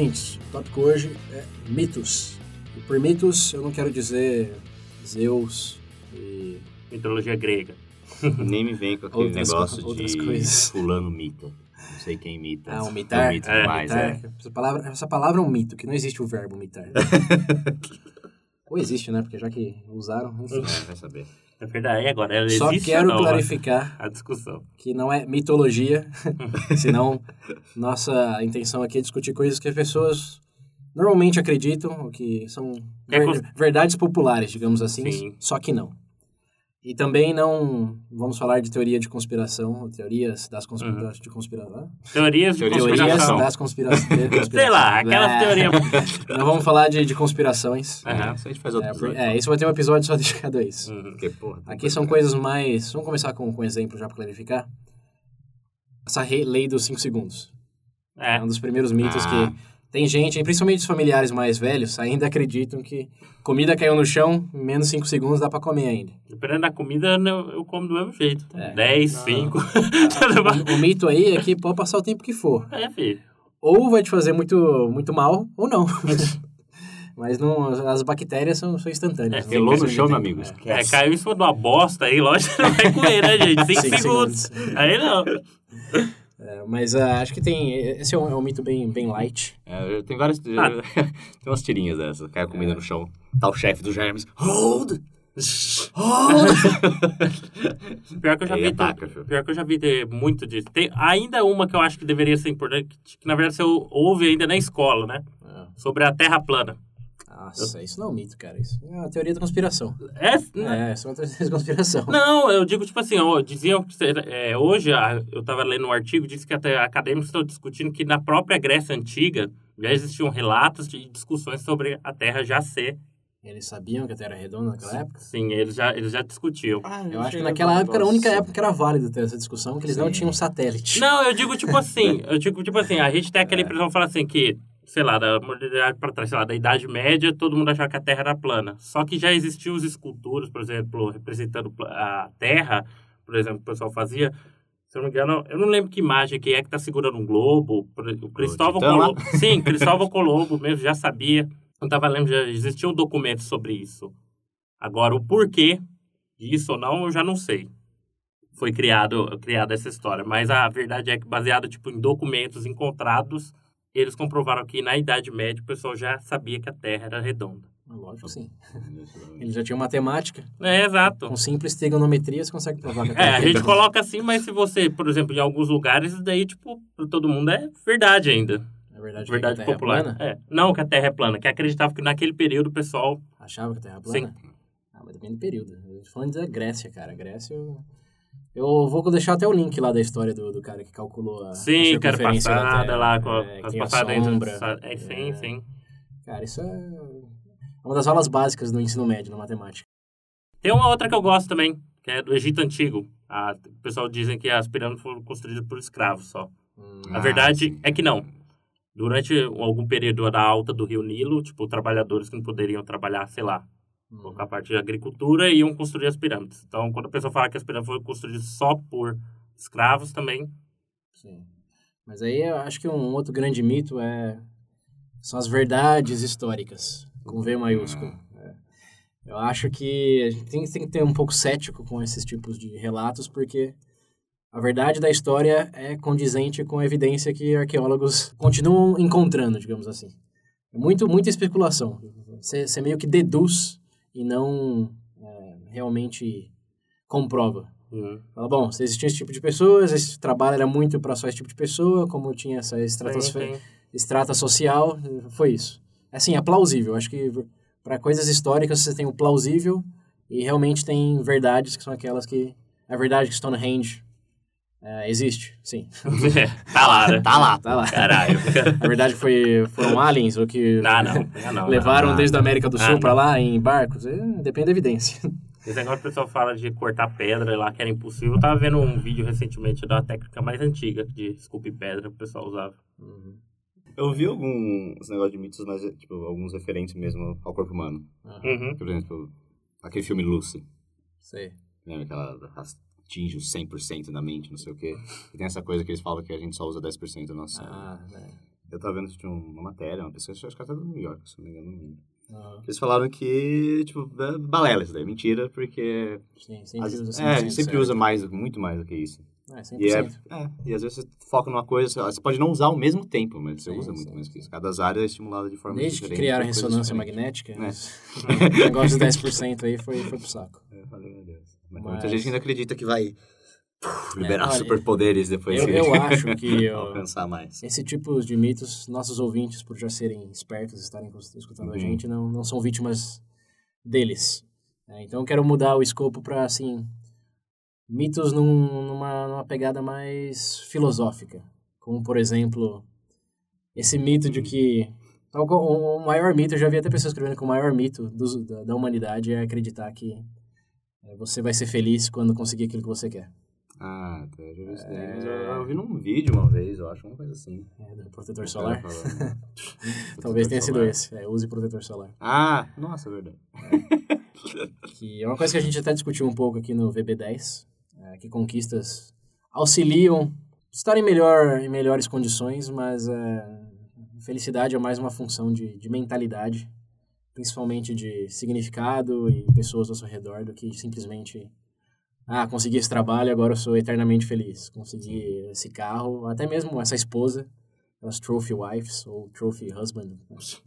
ouvintes, o tópico hoje é mitos. E por mitos, eu não quero dizer Zeus e... Mitologia grega. Nem me vem com aquele Outras negócio co- outras de coisas. fulano mita. Não sei quem imita. Ah, um mitar? Eu imito É, demais, mitar. é. Essa, palavra, essa palavra é um mito, que não existe o verbo mitar. Ou existe, né? Porque já que usaram, enfim. É, vai saber. É verdade, e agora ela Só existe quero não? clarificar A discussão. que não é mitologia, senão nossa intenção aqui é discutir coisas que as pessoas normalmente acreditam, ou que são ver- cons- verdades populares, digamos assim, Sim. só que não. E também não vamos falar de teoria de conspiração, teorias das conspira Uhum. de conspiração. Teorias de Teorias de Teorias conspiração. das conspirações. Sei lá, aquelas É. teorias... Não vamos falar de, de conspirações. Aham. Isso a gente faz outro É, episódio. é, isso vai ter um episódio só dedicado a isso. Uhum. Porque, porra, Aqui são coisas mais. Vamos começar com, com um exemplo já para clarificar. Essa lei dos 5 segundos. É É. um dos primeiros mitos Ah. que tem gente, principalmente os familiares mais velhos, ainda acreditam que comida caiu no chão, em menos 5 segundos dá para comer ainda. Dependendo da comida, eu eu como do mesmo jeito. É. 10, Não. 5. O, o mito aí é que pode passar o tempo que for. é, filho. Ou vai te fazer muito, muito mal, ou não. Mas não, as bactérias são, são instantâneas. É, tem no chão, meu amigo. É. É, caiu em cima de uma bosta aí, lógico que não vai comer, né, gente? 5 Cinco segundos. segundos. Aí não. É, mas ah, acho que tem. Esse é um, é um mito bem, bem light. É, tenho várias... Ah. tem umas tirinhas dessas. Cai a comida no chão. Tá o chefe dos germes. Hold! Hold! Pior que eu já vi. ataca, filho. pior que eu já vi ter muito disso. Tem ainda uma que eu acho que deveria ser importante, que, que na verdade você ouve ainda na escola, né? Ah, Sobre a Terra plana. Nossa, isso não é um mito, cara. Isso é uma teoria da conspiração. É, É, isso é uma teoria da conspiração. Não, eu digo tipo assim, ó, diziam que é, hoje, a- eu estava lendo um artigo, disse que até acadêmicos estão discutindo que na própria Grécia Antiga já existiam relatos de discussões sobre a Terra já ser. Eles sabiam que a Terra era redonda naquela época? Sim, eles já, eles já discutiam. Eu acho que naquela época era a única época que era válido ter essa discussão, que eles não Sim. tinham satélite. Não, eu digo tipo assim, eu digo tipo assim, a gente tem aquela impressão, fala assim, que, sei lá, da modernidade para trás, sei lá, da Idade Média, todo mundo achava que a Terra era plana. Só que já existiam as esculturas, por exemplo, representando a Terra, por exemplo, o pessoal fazia. Se eu não me engano, eu não lembro que imagem que é que tá segurando um globo. O Cristóvão? Colombo. Sim, Cristóvão Colombo mesmo já sabia. Eu tava lendo, já existiam documentos sobre isso. Agora, o porquê disso ou não, eu já não sei foi criado criada essa história, mas a verdade é que baseado tipo em documentos encontrados, eles comprovaram que na Idade Média o pessoal já sabia que a Terra era redonda. Lógico, sim. Eles já tinham matemática. É, exato. Com simples trigonometria, você consegue provar que a É, Terra a gente redonda. coloca assim, mas se você, por exemplo, em alguns lugares, isso daí, tipo, pra todo mundo é verdade ainda. É verdade, Verdade que a Terra popular. é plana? É. Não que a Terra é plana, que acreditava que naquele período o pessoal. Achava que a Terra é plana? Ah, mas depende do período. Falando da Grécia, cara. Grécia, eu... Eu vou deixar até o link lá da história do, do cara que calculou a, Sim, da passada Terra. lá, com, É, com as passadas do- É, sim, É. sim. Cara, isso é uma das aulas básicas do ensino médio na matemática. Tem uma outra que eu gosto também, que é do Egito Antigo. A, o pessoal dizem que as pirâmides foram construídas por escravos só. Hum, A Ah, verdade sim. é que não. Durante algum período da alta do Rio Nilo, tipo, trabalhadores que não poderiam trabalhar, sei lá, hum. a parte de agricultura, iam construir as pirâmides. Então, quando a pessoa fala que as pirâmides foram construídas só por escravos, também. Sim. Mas aí eu acho que um outro grande mito é são as verdades históricas, com V maiúsculo. É. Eu acho que a gente tem, tem que ter um pouco cético com esses tipos de relatos, porque a verdade da história é condizente com a evidência que arqueólogos continuam encontrando, digamos assim. É muito, muita especulação. Você meio que deduz e não é, realmente comprova. Hum, Fala, bom, se existia esse tipo de pessoas, esse trabalho era muito para só esse tipo de pessoa, como tinha essa estratosfera, estrata social, foi isso. Assim, é plausível. Acho que para coisas históricas você tem o plausível e realmente tem verdades que são aquelas que... A verdade que Stonehenge É, existe, sim. tá lá, né? Tá lá. Tá lá. Caralho. Na verdade, foi, foram aliens o que Não, não. não, não. levaram não. desde a América do Ah, Sul não. pra lá em barcos. É, depende da evidência. Esse negócio que o pessoal fala de cortar pedra lá, que era impossível. Eu tava vendo um vídeo recentemente da técnica mais antiga de esculpir pedra que o pessoal usava. Eu vi alguns negócios de mitos, mas, tipo, alguns referentes mesmo ao corpo humano. Uhum. Por exemplo, aquele filme Lucy. Sei. Lembra que ela atinge os 100% da mente, não sei o quê. E tem essa coisa que eles falam que a gente só usa 10% do nosso cérebro. Ah, é. Eu tava vendo que tinha uma matéria, uma pessoa, acho que até do New York, se não me engano. não lembro. Ah, Eles falaram que, tipo, é balela isso daí, mentira, porque... sim, sempre às- usa é, a 100% gente sempre certo. usa mais, muito mais do que isso. É, 100%. E, é, é, e às vezes você foca numa coisa, você- você pode não usar ao mesmo tempo, mas você Sim, usa sim, muito mais que isso. Cada área é estimulada de forma Desde que diferente. criaram a por coisas ressonância diferentes. magnética, É. mas o negócio dos 10% aí foi, foi pro saco. É, Deus. Mas, Muita gente ainda acredita que vai puf, liberar É, olha, superpoderes depois Eu, que eu acho que alcançar mais. esse tipo de mitos, nossos ouvintes, por já serem espertos, estarem escutando a Uhum. gente, não, não são vítimas deles. É, então eu quero mudar o escopo para, assim, mitos num- numa, numa pegada mais filosófica. Como, por exemplo, esse mito de que... tal qual- O, maior mito, eu já vi até pessoas escrevendo que o maior mito dos- da, da humanidade é acreditar que você vai ser feliz quando conseguir aquilo que você quer. Ah, até já vi isso daí. É. Mas eu, eu vi num vídeo uma vez, eu acho, uma coisa assim. É, do protetor solar. cara falando. Talvez tenha sido solar. esse. É, use protetor solar. Ah, nossa, é verdade. Que é uma coisa que a gente até discutiu um pouco aqui no VB10, é, que conquistas auxiliam estar em, melhor, em melhores condições, mas é, felicidade é mais uma função de, de mentalidade, principalmente de significado e pessoas ao seu redor, do que simplesmente, ah, consegui esse trabalho, agora eu sou eternamente feliz. Consegui esse carro, até mesmo essa esposa, as trophy wives ou trophy husband.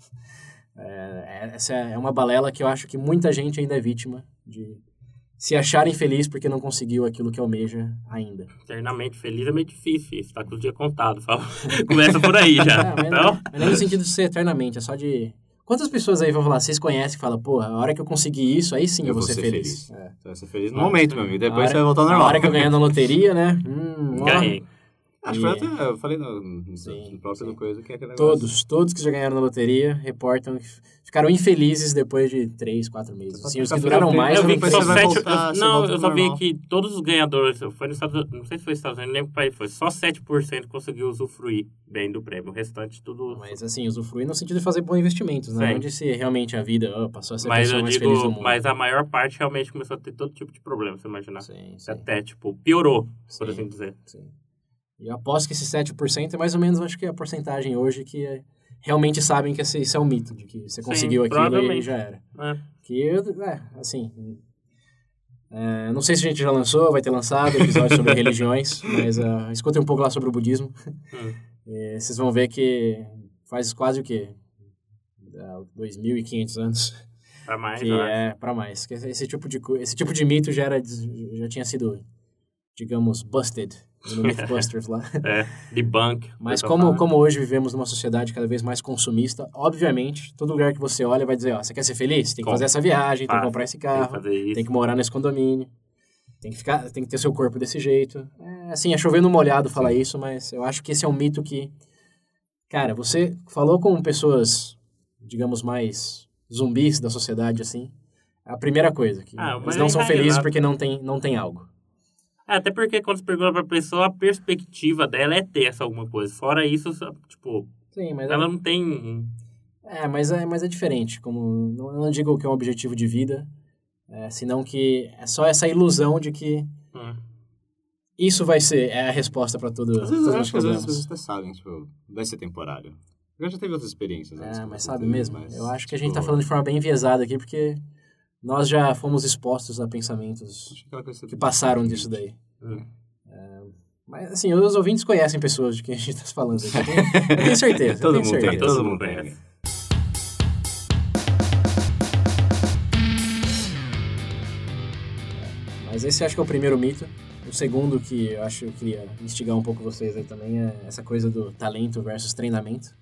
É, essa é uma balela que eu acho que muita gente ainda é vítima de se achar infeliz porque não conseguiu aquilo que almeja ainda. Eternamente feliz é meio difícil, isso tá com o dia contado. Fala. Começa por aí já. É, mas, então, não, não no sentido de ser eternamente, é só de... Quantas pessoas aí vão falar, vocês conhecem e falam, porra, a hora que eu conseguir isso, aí sim eu, vou ser feliz. É. Você vai ser feliz no momento, meu amigo. A Depois hora- você vai voltar ao A normal. hora que eu ganhar na loteria, né? Hum, ganhei. Acho que foi até, eu falei no, no, Sim, no próprio sim. coisa que é aquele negócio. Todos, todos que já ganharam na loteria reportam que ficaram infelizes depois de três, quatro meses. Assim, os que Tá duraram mais eu vi que só sete. voltar, eu- não, eu só vi que todos os ganhadores. Foi nos Estados Unidos, não sei se foi nos Estados Unidos, não lembro país foi. Só 7% conseguiu usufruir bem do prêmio. O restante tudo. Mas assim, usufruir no sentido de fazer bons investimentos, né? Sim. Não de ser realmente a vida, ó, passou a ser Mas pessoa eu mais feliz do digo, mundo. mas a maior parte realmente começou a ter todo tipo de problema, você imaginar. Sim, sim, Até, tipo, piorou, por Sim. assim dizer. sim. E eu aposto que esse 7% é mais ou menos, acho que é a porcentagem hoje que é- realmente sabem que esse, isso é um mito, de que você Sim, conseguiu aquilo e já era. É. Que, é, assim... é, não sei se a gente já lançou, vai ter lançado episódio sobre religiões, mas uh, escutem um pouco lá sobre o budismo. Hum. Vocês vão ver que faz quase o quê? Ah, 2.500 anos. Pra mais, que acho. é para mais. Que esse tipo de esse tipo de mito já era já tinha sido digamos busted no Mythbusters lá. É, debunk. Mas como como hoje vivemos numa sociedade cada vez mais consumista, obviamente, todo lugar que você olha vai dizer, ó, você quer ser feliz? Tem que Com- fazer essa viagem, tem que Fácil, comprar esse Tem carro, isso. tem que morar nesse condomínio. Tem que ficar, tem que ter seu corpo desse jeito. É, assim, é chovendo molhado falar isso, mas eu acho que esse é um mito que cara, você falou com pessoas, digamos mais zumbis da sociedade assim, é a primeira coisa que Ah, eles não é são felizes porque não tem não tem algo. É, até porque quando você pergunta pra pessoa, a perspectiva dela é ter essa alguma coisa. Fora isso, só, tipo, Sim, mas ela não tem. É, mas é, mas é diferente. Como não, eu não digo que é um objetivo de vida, é, senão que é só essa ilusão de que Hum. isso vai ser é a resposta para tudo, Às vezes eu acho que às vezes as pessoas até sabem, tipo, vai ser temporário. Eu já teve outras experiências. É, mas sabe mesmo. mas, Eu acho que a gente tá tipo, falando de forma bem enviesada aqui, porque nós já fomos expostos a pensamentos que passaram disso daí. Hum. Mas assim, os ouvintes conhecem pessoas de quem a gente tá falando. Eu tenho, eu tenho certeza. eu Todo tenho mundo tem, certeza. todo Todo mundo mundo tem. Mas esse acho que é o primeiro mito. O segundo que eu acho que eu queria instigar um pouco vocês aí também é essa coisa do talento versus treinamento.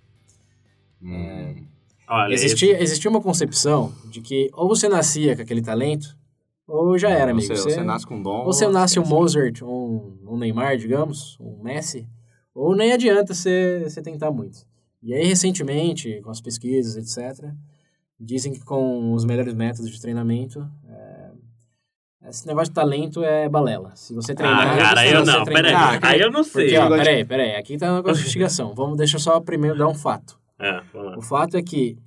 Hum, Olha, Existia, existia uma concepção de que ou você nascia com aquele talento, ou já era, amigo. Você, Você, você nasce com dom. ou você nasce um. Mozart, um, um Neymar, digamos, um Messi, ou nem adianta você, você tentar muito. E aí, recentemente, com as pesquisas, etc., dizem que com os melhores métodos de treinamento, é, esse negócio de talento é balela. Se você treinar... Ah, cara, eu não, treinar- peraí. Ah, Aí eu não sei. Porque, ó, peraí, peraí, aqui tá uma investigação. Vamos, deixa eu só primeiro dar um fato. É. O fato é que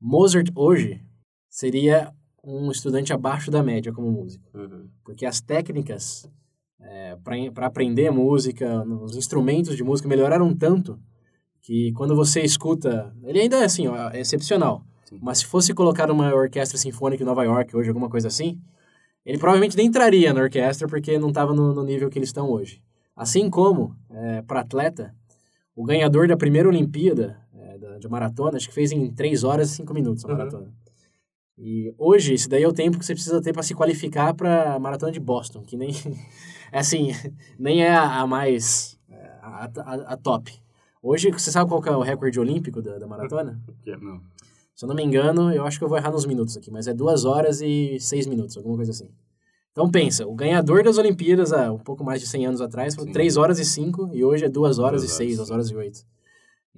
Mozart hoje seria um estudante abaixo da média como músico. Uhum. Porque as técnicas para aprender música, os instrumentos de música melhoraram tanto que quando você escuta. Ele ainda é assim, ó, é excepcional. Sim. Mas se fosse colocar uma orquestra sinfônica em Nova York hoje, alguma coisa assim, ele provavelmente nem entraria na orquestra porque não estava no, no nível que eles estão hoje. Assim como, para atleta, o ganhador da primeira Olimpíada é, da, de maratona, acho que fez em 3 horas e 5 minutos a Uhum. maratona. E hoje, esse daí é o tempo que você precisa ter para se qualificar para a maratona de Boston, que nem, é assim, nem é a, a mais, é, a, a, a top. Hoje, você sabe qual é o recorde olímpico da, da maratona? Não. Se eu não me engano, eu acho que eu vou errar nos minutos aqui, mas é 2 horas e 6 minutos, alguma coisa assim. Então pensa, o ganhador das Olimpíadas há um pouco mais de 100 anos atrás foi Sim. 3 horas e 5 e hoje é 2 horas Duas e horas 6, e 2 horas e 8.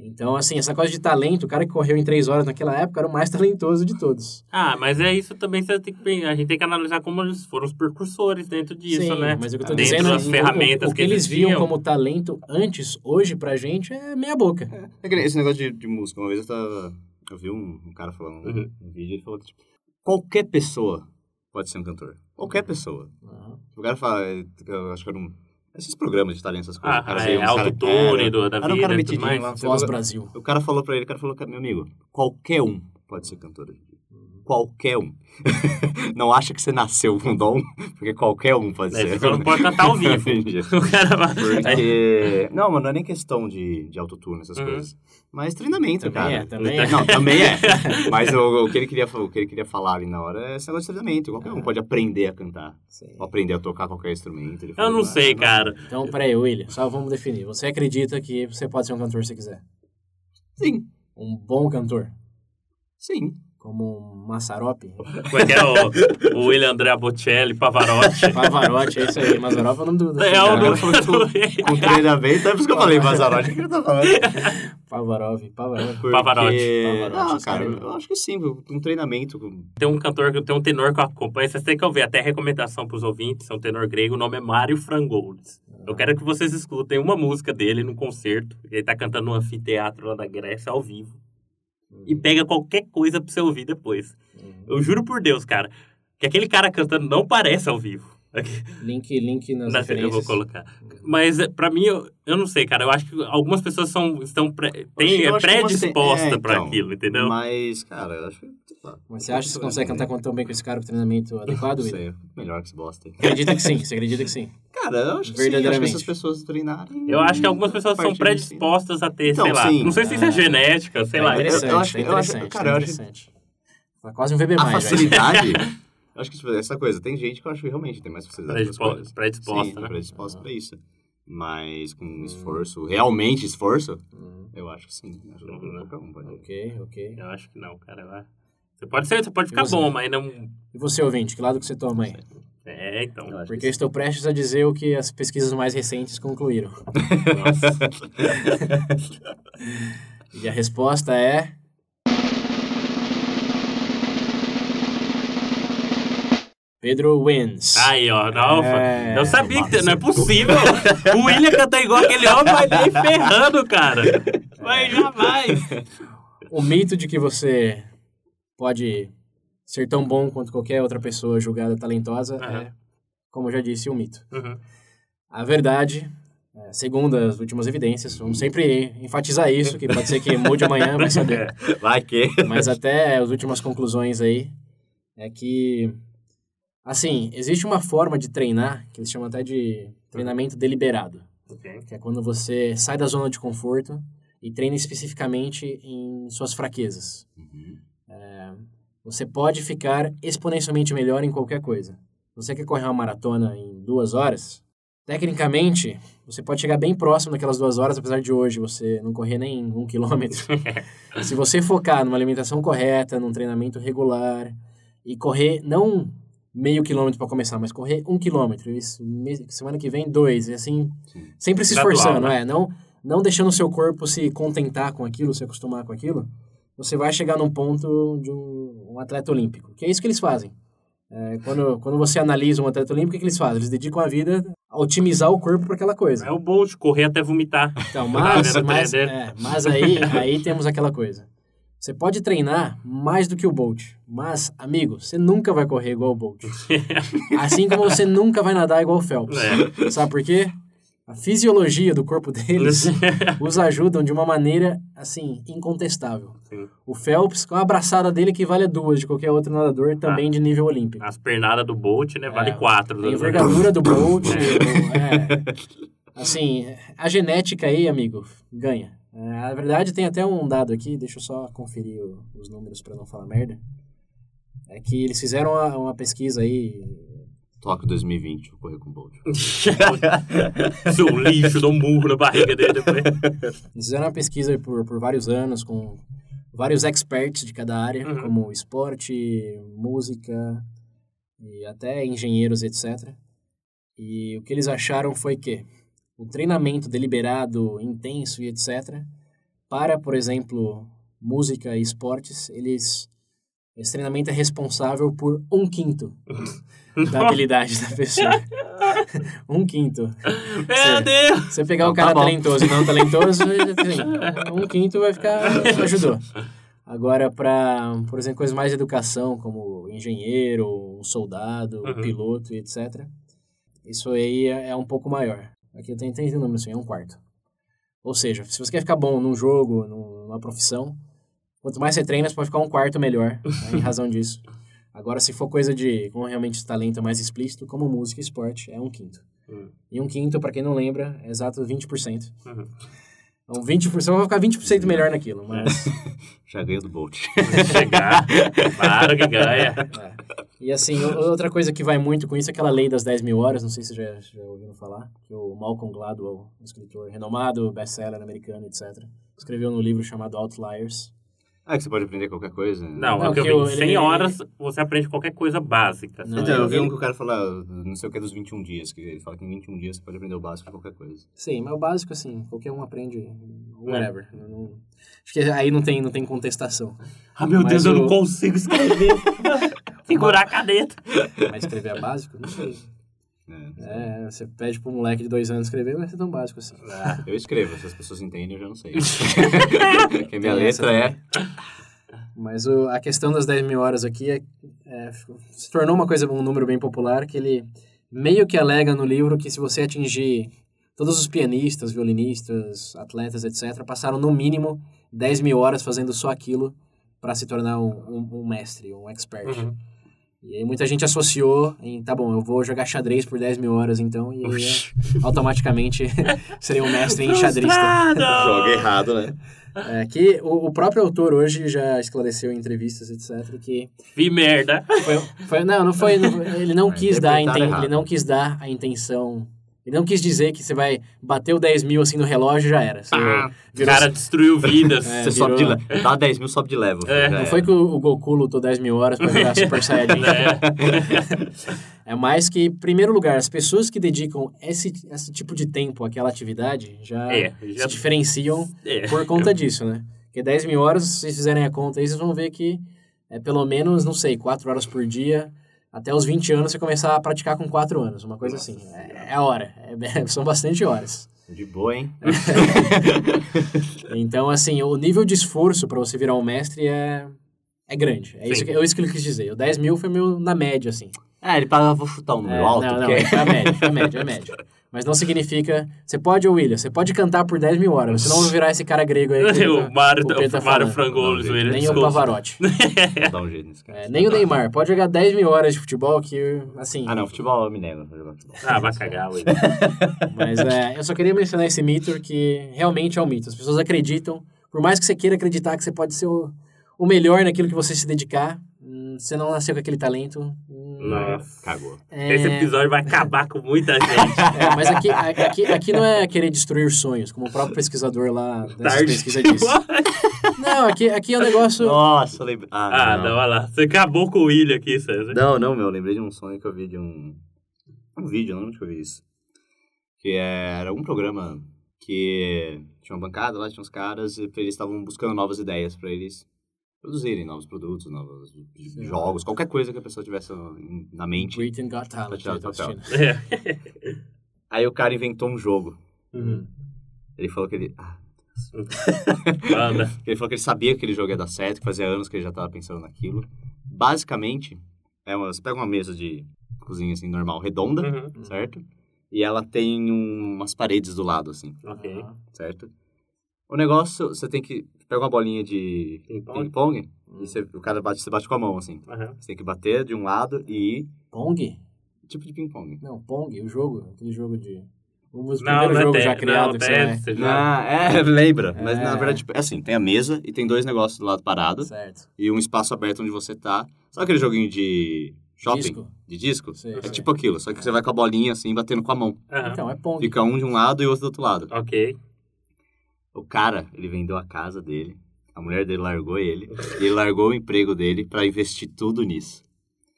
Então, assim, essa coisa de talento, o cara que correu em 3 horas naquela época era o mais talentoso de todos. Ah, mas é isso também, você tem que, a gente tem que analisar como eles foram os precursores dentro disso, Sim, né? mas o que eu tô dentro dizendo das o- ferramentas o, o que, eles existiam. viam como talento antes, hoje pra gente é meia boca. É que nem esse negócio de, de música. Uma vez eu tava. Eu vi um, um cara falando Uhum. um vídeo e ele falou que, tipo, qualquer pessoa pode ser um cantor. Qualquer pessoa. Aham. O cara fala, eu acho que era um. Esses programas de talento, essas coisas. Ah, o cara é, cara- autotune da era um vida cara e tudo metidinho mais. lá. Voz Brasil. O cara falou pra ele, o cara falou, meu amigo, qualquer um pode ser cantor hoje em dia. Uhum. Qualquer um. não acha que você nasceu com dom, porque qualquer um pode É, ser. você não pode cantar ao vivo. O cara vai... Porque. Não, mas não é nem questão de, de autotune, essas Uhum. coisas. Mas treinamento, Também cara. é, também é. Não, também é. Mas o, o que ele queria, o que ele queria falar ali na hora é esse negócio de treinamento. Qualquer um pode aprender a cantar. Sim. Ou aprender a tocar qualquer instrumento. Ele Eu não "Ah, sei, não." cara. Então, peraí, William, só vamos definir. Você acredita que você pode ser um cantor se quiser? Sim, Um bom cantor? sim. Como um Massarope? Como é que é o, o William Andrea Bocelli, Pavarotti? Pavarotti, é isso aí. Mazzaropi é o nome do... do É, o cara. do... Com treinamento, é por isso que eu falei Mazzarotti. O que ele tá falando? Pavarotti, Pavarotti. Porque... Pavarotti. Não, cara, é- eu acho que sim. Um treinamento. Tem um cantor, tem um tenor que eu acompanho, vocês têm que ouvir, até recomendação pros ouvintes, é um tenor grego, o nome é Mário Frangoulis. Eu quero que vocês escutem uma música dele num concerto, ele tá cantando no anfiteatro lá da Grécia, ao vivo. E pega qualquer coisa pra você ouvir depois. Eu juro por Deus, cara, que aquele cara cantando não parece ao vivo. Link, link nas Na- eu referências. vou colocar. Mas, eh, pra mim, eu, eu não sei, cara. Eu acho que algumas pessoas são, estão pré, Eu têm, eu é predisposta é, pra então, aquilo, entendeu? Mas, cara, eu acho que. Mas você acha que você consegue cantar tão bem com esse cara com treinamento adequado, Não sei, melhor que esse bosta. Acredita que sim, você acredita que sim. Cara, eu acho que sim. Acho que Verdadeiramente. essas pessoas treinarem. Eu acho que algumas pessoas são predispostas a ter, Então, sei lá. sim. Não sei se isso é É. genética, sei Tá lá. interessante, eu acho- eu acho- interessante, cara, eu acho- interessante. Tá quase um VB+, A facilidade. eu acho que tipo, essa coisa, tem gente que eu acho que realmente tem mais facilidade Predispo- coisas. predisposta, Sim, né? predisposta pra isso. Mas com esforço, realmente esforço, Hum, eu acho que sim. Acho que Uhum. qualquer um pode. ok, ok. Eu acho que não, cara. eu acho- Você pode ser, você pode ficar você? bom, mas não. E você, ouvinte, que lado que você toma aí? É, então. Porque que eu estou prestes a dizer o que as pesquisas mais recentes concluíram. Nossa. E a resposta é... Pedro wins. Aí, ó. Não, É, eu sabia que não é possível. o William canta igual aquele homem, mas nem ferrando, cara. Mas jamais. O mito de que você pode ser tão bom quanto qualquer outra pessoa julgada talentosa Aham. é, como eu já disse, um mito. Uhum. A verdade, é, segundo as últimas evidências, vamos sempre enfatizar isso, que pode ser que mude amanhã, vai saber. Vai que. Mas até as últimas conclusões aí é que, assim, existe uma forma de treinar, que eles chamam até de treinamento deliberado, Ok. que é quando você sai da zona de conforto e treina especificamente em suas fraquezas. Uhum. Você pode ficar exponencialmente melhor em qualquer coisa. Você quer correr uma maratona em duas horas? Tecnicamente, você pode chegar bem próximo daquelas duas horas, apesar de hoje você não correr nem um quilômetro. Se você focar numa alimentação correta, num treinamento regular e correr não meio quilômetro para começar, mas correr um quilômetro, isso, semana que vem dois, e assim, Sim. sempre se Gradual, esforçando, né? é, não, não deixando o seu corpo se contentar com aquilo, se acostumar com aquilo, você vai chegar num ponto de um, um atleta olímpico, que é isso que eles fazem. É, quando, quando você analisa um atleta olímpico, o que, eles fazem? Eles dedicam a vida a otimizar o corpo para aquela coisa. É o Bolt, correr até vomitar. Então, mas, mas, é, mas aí, aí temos aquela coisa. Você pode treinar mais do que o Bolt, mas, amigo, você nunca vai correr igual o Bolt. Assim como você nunca vai nadar igual o Phelps. É. Sabe por quê? A fisiologia do corpo deles os ajudam de uma maneira, assim, incontestável. Sim. O Phelps, com a abraçada dele, equivale a duas de qualquer outro nadador também de nível olímpico. As pernadas do Bolt, né? Vale É, quatro. A envergadura do Bolt, é, assim, a genética aí, amigo, ganha. É, a verdade tem até um dado aqui, deixa eu só conferir os números para não falar merda. É que eles fizeram uma, uma pesquisa aí. Tóquio 2020, vou correr com o Bolt. Seu lixo, dá um murro na barriga dele depois. Eles fizeram uma pesquisa por, por vários anos com vários experts de cada área, Uhum. como esporte, música e até engenheiros, etc. E o que eles acharam foi que o treinamento deliberado, intenso e etc. Para, por exemplo, música e esportes, eles esse treinamento é responsável por um quinto da habilidade da pessoa. um quinto. Meu Deus! Você pegar o cara tá talentoso e não talentoso, assim, um quinto vai ficar. ajudou. Agora, para, por exemplo, coisas mais de educação, como engenheiro, um soldado, um Uhum. piloto e etc., isso aí é, é um pouco maior. Aqui eu tenho, tem o número assim, é um quarto. Ou seja, se você quer ficar bom num jogo, num- numa profissão, quanto mais você treina, você pode ficar um quarto melhor, né, em razão disso. Agora, se for coisa de, como realmente talento mais explícito, como música e esporte, é um quinto. Hum. E um quinto, para quem não lembra, é exato 20%. Uhum. Então, 20%, vai ficar 20% melhor naquilo, mas... Já ganhei do Bolt. Chegar. Claro que ganha. é. E assim, outra coisa que vai muito com isso é aquela lei das 10 mil horas, não sei se já, já ouviram falar, que o Malcolm Gladwell, um escritor renomado, best-seller americano, etc., escreveu no livro chamado Outliers. Ah, que você pode aprender qualquer coisa? Não, Não, é que eu vi. eu- Em 100 ele- horas você aprende qualquer coisa básica. Não, Então, eu vi um que o cara fala, não sei o que, dos 21 dias, que ele fala que em 21 dias você pode aprender o básico de qualquer coisa. Sim, mas o básico, assim, qualquer um aprende, whatever. Não- não- acho que aí não tem, não tem contestação. Ah, meu Mas Deus, eu o- não consigo escrever. Segurar a caneta. Mas escrever é básico? Não sei. É. É, você pede pro moleque de dois anos escrever, não vai ser tão básico assim. Eu escrevo, se as pessoas entendem, eu já não sei. Porque a minha Tem letra é... Mas o- a questão das 10 mil horas aqui é, é- se tornou uma coisa, um número bem popular, que ele meio que alega no livro que se você atingir todos os pianistas, violinistas, atletas, etc., passaram no mínimo 10 mil horas fazendo só aquilo para se tornar um, um- um mestre, um expert. Uhum. E aí muita gente associou em, tá bom, eu vou jogar xadrez por 10 mil horas então, e automaticamente seria um mestre em xadrista. Joga errado, né? É, que o, o próprio autor hoje já esclareceu em entrevistas, etc., que Vi merda. foi, foi- não, não foi, não- ele não quis dar inten, ele não quis dar a intenção, ele não quis dizer que você vai bater o 10 mil assim no relógio e já era. Você Ah, o virou- cara destruiu vidas. É, Você sobe de virou- level. Dá 10 mil, sobe de level. É, não era. foi que o, o Goku lutou 10 mil horas pra virar Super Saiyajin. É. É mais que, em primeiro lugar, as pessoas que dedicam esse, esse tipo de tempo àquela atividade já, É, já- se diferenciam É. por conta disso, né? Porque 10 mil horas, se vocês fizerem a conta aí, vocês vão ver que é pelo menos, não sei, 4 horas por dia. Até os 20 anos você começar a praticar com 4 anos, uma coisa Nossa assim. É, é hora, é- são bastante horas. De boa, hein? Então, assim, o nível de esforço para você virar um mestre é, é grande. É isso, que, é isso que ele quis dizer. O 10 mil foi meu na média, assim. Ah, ele fala, vou chutar um número É, alto, não, não, porque... é a média, é a média, a média. Mas não significa... Você pode, ô William, você pode cantar por 10 mil horas, você não vai virar esse cara grego aí que o Mário, o tá o Mário Nem o desculpa. Pavarotti. Vou dar um jeito nesse cara. É, nem o Neymar. Pode jogar 10 mil horas de futebol que, assim... Ah, não, futebol eu me nego. Vou. Ah, vai cagar, ué. Mas é, eu só queria mencionar esse mito que realmente é um mito. As pessoas acreditam, por mais que você queira acreditar que você pode ser o, o melhor naquilo que você se dedicar, você não nasceu com aquele talento. hum, Nossa. Cagou. é, Esse episódio vai acabar com muita gente. é, mas aqui, aqui, aqui não é querer destruir sonhos, como o próprio pesquisador lá dessa pesquisa disse. Não, aqui, aqui é um negócio. Nossa, lembrei. Ah, não, olha lá. Você acabou com o William aqui, César. Não, não, meu, eu lembrei de um sonho que eu vi de um. Um vídeo, não lembro onde que eu vi isso. Que era um programa que tinha uma bancada lá, tinha uns caras, e eles estavam buscando novas ideias pra eles produzirem novos produtos, novos jogos, qualquer coisa que a pessoa tivesse na mente. Britain Got Talent. tirar eu tô do papel. assistindo. É. Aí o cara inventou um jogo. Uhum. Ele falou que ele. ah, Manda. Ele falou que ele sabia que aquele jogo ia dar certo, que fazia anos que ele já tava pensando naquilo. Basicamente, é uma, você pega uma mesa de cozinha assim, normal, redonda, Uhum. certo? E ela tem um- umas paredes do lado, assim, Ok. certo? O negócio, você tem que pegar uma bolinha de Ping-pong. ping-pong e você, o cara bate, você bate com a mão, assim. Aham. Você tem que bater de um lado e Pong? tipo de ping-pong. Não, Pong, o jogo. Aquele jogo de. Um dos Não, primeiros não é jogos já não, criado que você vai. Tetris, já. Ah, é, lembra. Mas É. na verdade, tipo, é assim, tem a mesa e tem dois negócios do lado parado Certo. e um espaço aberto onde você tá. Sabe aquele joguinho de shopping? Disco. De disco? Sei, é sei. tipo aquilo, só que você vai com a bolinha assim, batendo com a mão. Aham. Então, é Pong. Fica um de um lado e outro do outro lado. Ok. O cara, ele vendeu a casa dele, a mulher dele largou ele, e ele largou o emprego dele pra investir tudo nisso.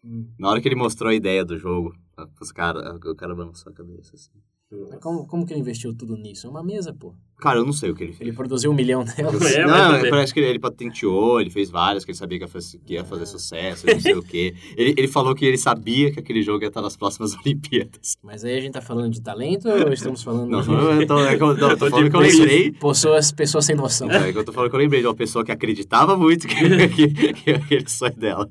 Hum. Na hora que ele mostrou a ideia do jogo, os cara, o cara balançou a cabeça assim. Como, como que ele investiu tudo nisso? É uma mesa, pô. Cara, eu não sei o que ele fez. Ele produziu um milhão delas. É, não, vai saber. parece que ele, ele patenteou, ele fez várias, que ele sabia que ia, faz- que ia fazer sucesso, não sei o quê. Ele, ele falou que ele sabia que aquele jogo ia estar nas próximas Olimpíadas. Mas aí a gente tá falando de talento ou estamos falando Não, de eu tô, é eu, não, eu tô falando que eu lembrei. pessoas, pessoas sem noção? É que eu tô falando que eu lembrei de uma pessoa que acreditava muito que, que, que aquele sonho dela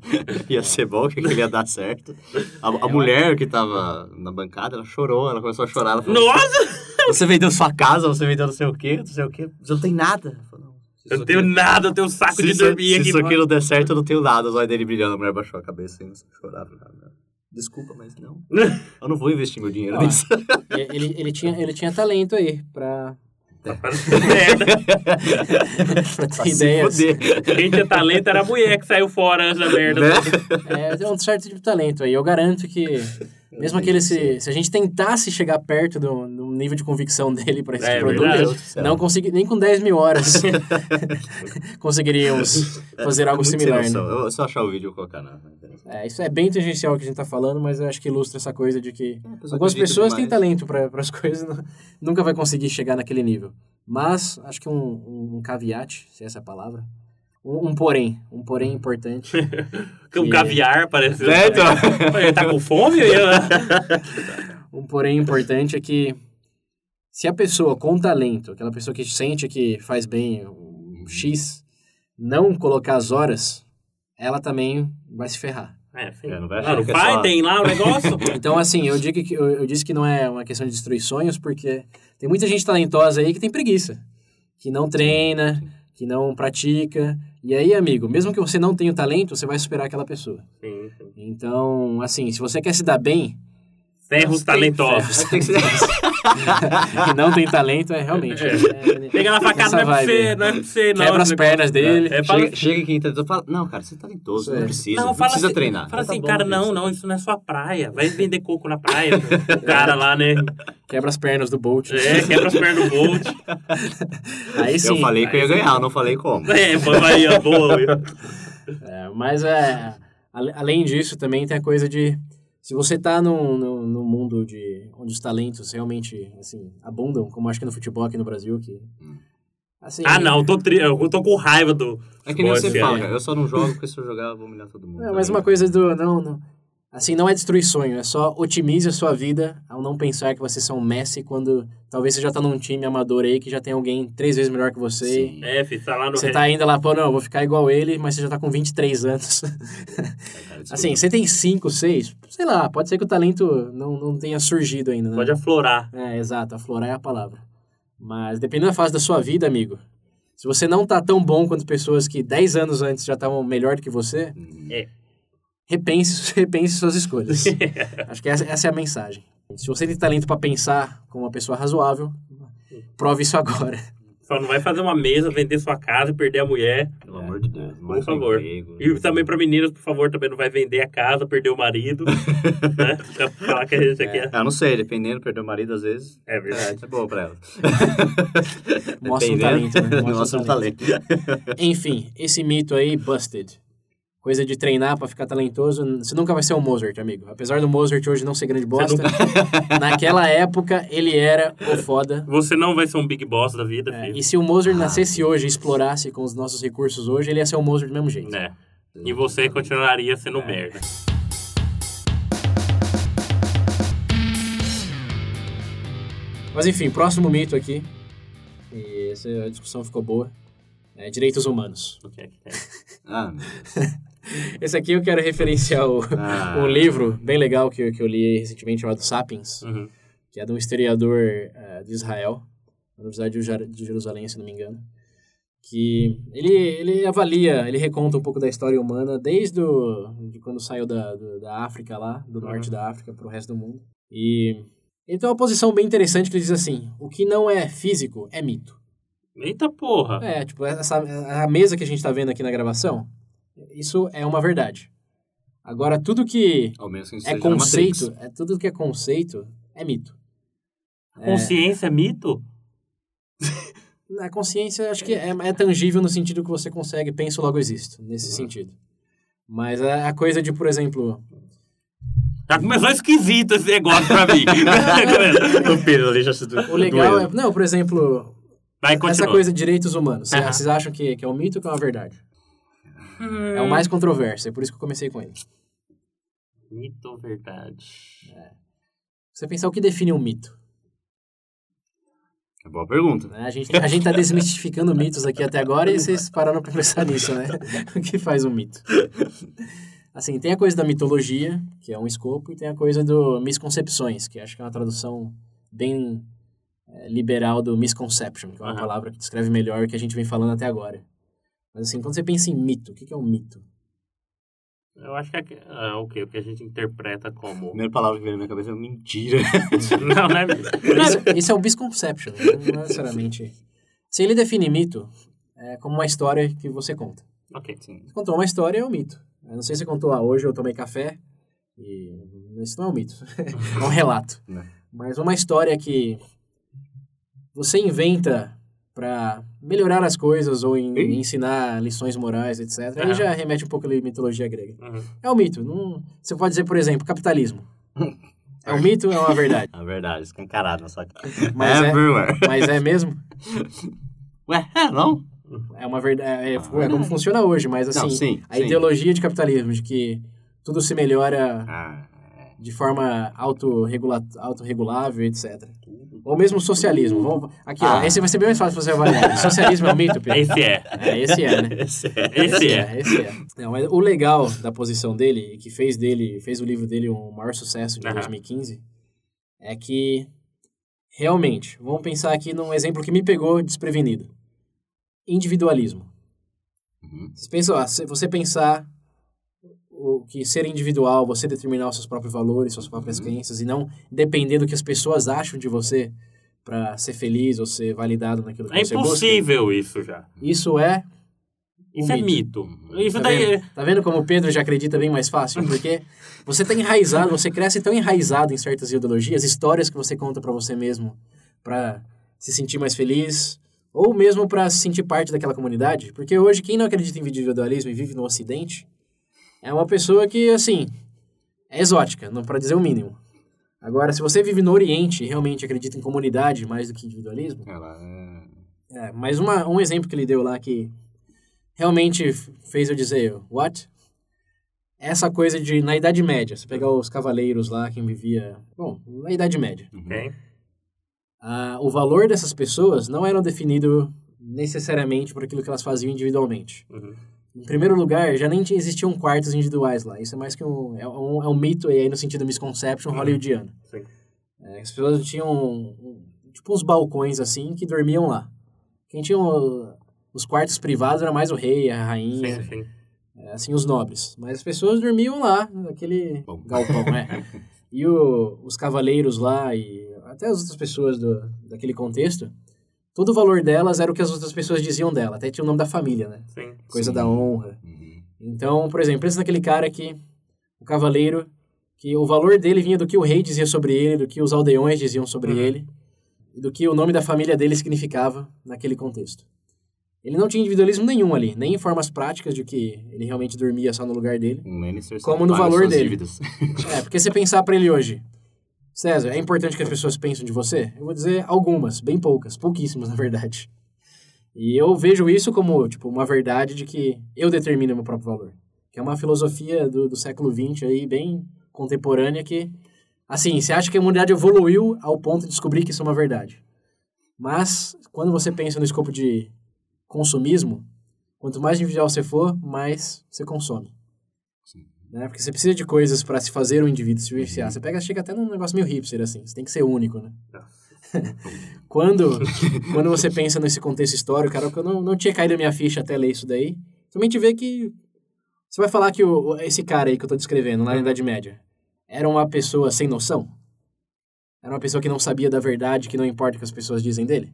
ia ser bom, que aquele ia dar certo. A, a mulher que tava na bancada, ela chorou, ela começou a chorar. Ela falou, Nossa! Você vendeu sua casa, você vendeu não sei o quê, não sei o quê. Você não tem nada. Não. se Eu não tenho nada, eu tenho um saco Se de dormir se aqui. isso aqui não der certo, eu não tenho nada. Os olhos dele brilhando, a mulher baixou a cabeça e começou a chorar. Eu falei, "Ah, Desculpa, mas não. Eu não vou investir meu dinheiro nisso. Ele, ele, tinha, ele tinha talento aí pra, Merda. pra Pra ter se ideias. fuder. Quem tinha talento era a mulher que saiu fora antes da merda. Né? É, tem um certo tipo de talento aí. Eu garanto que, mesmo que ele se, se a gente tentasse chegar perto do, do nível de convicção dele para esse É produto, verdade. não consegui, nem com 10 mil horas conseguiríamos fazer algo similar. Né? Eu só achar o vídeo e colocar na. É, isso é bem tangencial que a gente tá falando, mas eu acho que ilustra essa coisa de que pessoa algumas pessoas têm demais. talento para as coisas, não- nunca vai conseguir chegar naquele nível. Mas acho que um, um, um caveat, se essa é a palavra, um, um porém, um porém importante. Um caviar, parece. É, então. Ele tá com fome? Um porém importante é que se a pessoa com talento, aquela pessoa que sente que faz bem o X, não colocar as horas, ela também vai se ferrar. É, sim. É, não vai Ah, não é vai, só- tem lá o negócio. Então, assim, eu, digo que, eu, eu disse que não é uma questão de destruir sonhos, porque tem muita gente talentosa aí que tem preguiça, que não treina, que não pratica. E aí, amigo, mesmo que você não tenha o talento, você vai superar aquela pessoa. Sim, sim. Então, assim, se você quer se dar bem, Ferros talentosos. Tem que ser- e não tem talento, é realmente. É. é- Pega na facada, não é pra você, não é pra você, não. Quebra as pernas dele. É, fala, Chega, chega quem tá fala, não, cara, você é talentoso, não é. precisa, não, não, precisa assim, treinar. Fala tá assim, bom, cara, não, não, isso não é sua praia. Vai vender coco na praia. o cara lá, né? Quebra as pernas do Bolt. É, quebra as pernas do Bolt. Aí sim. Eu falei que eu ia ganhar, não falei como. É, vamos aí, ó, boa. É, mas é, além disso, também tem a coisa de se você tá num, num, num mundo de onde os talentos realmente assim abundam, como acho que no futebol aqui no Brasil, que assim, Ah, não, eu tô, tri... eu tô com raiva do. É que nem você fala, cara, eu só não jogo porque se eu jogar eu vou humilhar todo mundo. Não, mas uma coisa do não, não assim não é destruir sonho, é só otimize a sua vida ao não pensar que você é um Messi quando talvez você já tá num time amador aí que já tem alguém três vezes melhor que você. Sim. É, filho, tá lá no. Você tá ainda lá, pô, não, eu vou ficar igual ele, mas você já tá com 23 anos. Desculpa. Assim, você tem 5, 6, sei lá, pode ser que o talento não, não tenha surgido ainda, né? Pode aflorar. É, exato, aflorar é a palavra. Mas dependendo da fase da sua vida, amigo, se você não tá tão bom quanto pessoas que 10 anos antes já estavam melhor do que você, Hum, repense, repense suas escolhas. Acho que essa, essa é a mensagem. Se você tem talento para pensar como uma pessoa razoável, prove isso agora. Só não vai fazer uma mesa, vender sua casa e perder a mulher. Pelo amor amor de Deus. Por é favor. emprego. E também pra meninas, por favor, também não vai vender a casa, perder o marido. né? Pra falar que a gente aqui é. Ah, não sei, dependendo, perder o marido às vezes. É verdade. É boa pra ela. Mostra um talento, né? Mostra Mostra um talento. Enfim, esse mito aí, busted. Coisa de treinar pra ficar talentoso. Você nunca vai ser um Mozart, amigo. Apesar do Mozart hoje não ser grande bosta, naquela época ele era o foda. Você não vai ser um big boss da vida, É, filho. e se o Mozart nascesse hoje e explorasse com os nossos recursos hoje, ele ia ser o Mozart do mesmo jeito. Né? E você continuaria sendo merda. Mas enfim, próximo mito aqui. E essa a discussão ficou boa. É direitos humanos. O que é que é? Ah. Esse aqui eu quero referenciar o, Ah. um livro bem legal que, eu- que eu li recentemente chamado Sapiens, Uhum. que é de um historiador eh, de Israel, Universidade de Jer- de Jerusalém, se não me engano. Que ele, ele avalia, ele reconta um pouco da história humana desde o, de quando saiu da, do- da África lá, do norte Uhum. da África para o resto do mundo. E ele tem uma posição bem interessante que ele diz assim: o que não é físico é mito. Eita porra. É, tipo, essa, a mesa que a gente tá vendo aqui na gravação, isso é uma verdade. Agora, tudo que Ao menos que é conceito, é tudo que é conceito, é mito. Consciência é mito? A consciência, acho que é, é tangível no sentido que você consegue, penso, logo existo, nesse sentido. Mas a, a coisa de, por exemplo... Já começou esquisito esse negócio pra mim. O Pedro legal é... Não, por exemplo, Vai, essa coisa de direitos humanos. Vocês acham que, que é um mito ou que é uma verdade? Hum. É o mais controverso, é por isso que eu comecei com ele. Mito ou verdade? Você pensar o que define um mito. É boa pergunta. né? A, gente, a gente tá desmistificando mitos aqui até agora e vocês pararam pra pensar nisso, né? O que faz um mito? Assim, tem a coisa da mitologia, que é um escopo, e tem a coisa do misconcepções, que acho que é uma tradução bem eh, liberal do misconception, que é uma Aham. palavra que descreve melhor o que a gente vem falando até agora. Mas assim, quando você pensa em mito, o que é um mito? Eu acho que é, é o que? O que a gente interpreta A como. primeira palavra que veio na minha cabeça é mentira. não, né? Isso, isso é o misconception, não necessariamente. Se ele define mito, é como uma história que você conta. ok. Sim. Você contou uma história, é um mito. Eu não sei se você contou, ah, hoje eu tomei café, e isso não é um mito, é um relato. Né. Mas uma história que você inventa para melhorar as coisas ou em- Ih. ensinar lições morais, etc. Aí já remete um pouco à mitologia grega. Uhum. É um mito. Não... Você pode dizer, por exemplo, capitalismo. É um mito ou é uma verdade? É verdade, escancarado na sua cara. Mas é, Everywhere. mas é mesmo? Ué, é, não? É uma verdade. É, é, Ah, é como funciona hoje, mas assim, Não, sim, a sim. ideologia de capitalismo, de que tudo se melhora Ah, de forma autorregula autorregulável, etc. Ou mesmo socialismo. Vamos, aqui, ó, Ah. esse vai ser bem mais fácil você avaliar. Socialismo é um mito, Pedro? Esse é. É, esse é, né? esse é. Esse é. Esse é. Não, mas o legal da posição dele, que fez dele, fez o livro dele um maior sucesso de Aham. 2015, é que realmente, vamos pensar aqui num exemplo que me pegou desprevenido. Individualismo. Uhum. Você pensa, ó, se você pensar o que ser individual, você determinar os seus próprios valores, suas próprias Uhum. crenças e não depender do que as pessoas acham de você para ser feliz ou ser validado naquilo que É você busca. impossível isso já. Isso é um Isso é mito. Isso Tá daí. vendo? tá vendo como o Pedro já acredita bem mais fácil? Porque você tá enraizado, você cresce tão enraizado em certas ideologias, histórias que você conta pra você mesmo pra se sentir mais feliz, ou mesmo pra se sentir parte daquela comunidade. Porque hoje, quem não acredita em individualismo e vive no Ocidente, é uma pessoa que, assim, é exótica, não para dizer o mínimo. Agora, se você vive no Oriente e realmente acredita em comunidade mais do que individualismo, Ela é... é, mas uma, um exemplo que ele deu lá que realmente fez eu dizer, what? Essa coisa de, na Idade Média, você pegar os cavaleiros lá, quem vivia, bom, na Idade Média, Uhum. Ok? ah, o valor dessas pessoas não era definido necessariamente por aquilo que elas faziam individualmente. Uhum. Em primeiro lugar, já nem existiam quartos individuais lá. Isso é mais que um, é um, é um mito, aí no sentido misconception hollywoodiano. Sim. É, as pessoas tinham um- tipo uns balcões assim que dormiam lá. Quem tinha os quartos privados era mais o rei, a rainha, Sim, sim. é, assim, os nobres. Mas as pessoas dormiam lá, naquele Bom. galpão, né? E o- os cavaleiros lá e até as outras pessoas do, daquele contexto, todo o valor delas era o que as outras pessoas diziam dela. Até tinha o nome da família, né? Sim. Coisa Sim. da honra. Uhum. Então, por exemplo, pensa naquele cara que, o cavaleiro, que o valor dele vinha do que o rei dizia sobre ele, do que os aldeões diziam sobre Uhum. ele, e do que o nome da família dele significava naquele contexto. Ele não tinha individualismo nenhum ali, nem em formas práticas de que ele realmente dormia só no lugar dele. Um Como no valor dele. É, porque você pensar pra ele hoje, César, é importante que as pessoas pensem de você? Eu vou dizer algumas, bem poucas, pouquíssimas na verdade. E eu vejo isso como, tipo, uma verdade de que eu determino meu próprio valor. Que é uma filosofia do, do século XX aí, bem contemporânea, que, assim, você acha que a humanidade evoluiu ao ponto de descobrir que isso é uma verdade. Mas, quando você pensa no escopo de consumismo, quanto mais individual você for, mais você consome. Sim. Né? Porque você precisa de coisas para se fazer um indivíduo se vivenciar. Você pega, chega até num negócio meio hipster, assim. Você tem que ser único, né? quando, quando você pensa nesse contexto histórico, cara, que eu não, não tinha caído a minha ficha até ler isso daí, também te vê que você vai falar que o, esse cara aí que eu tô descrevendo na Idade Média era uma pessoa sem noção? Era uma pessoa que não sabia da verdade, que não importa o que as pessoas dizem dele?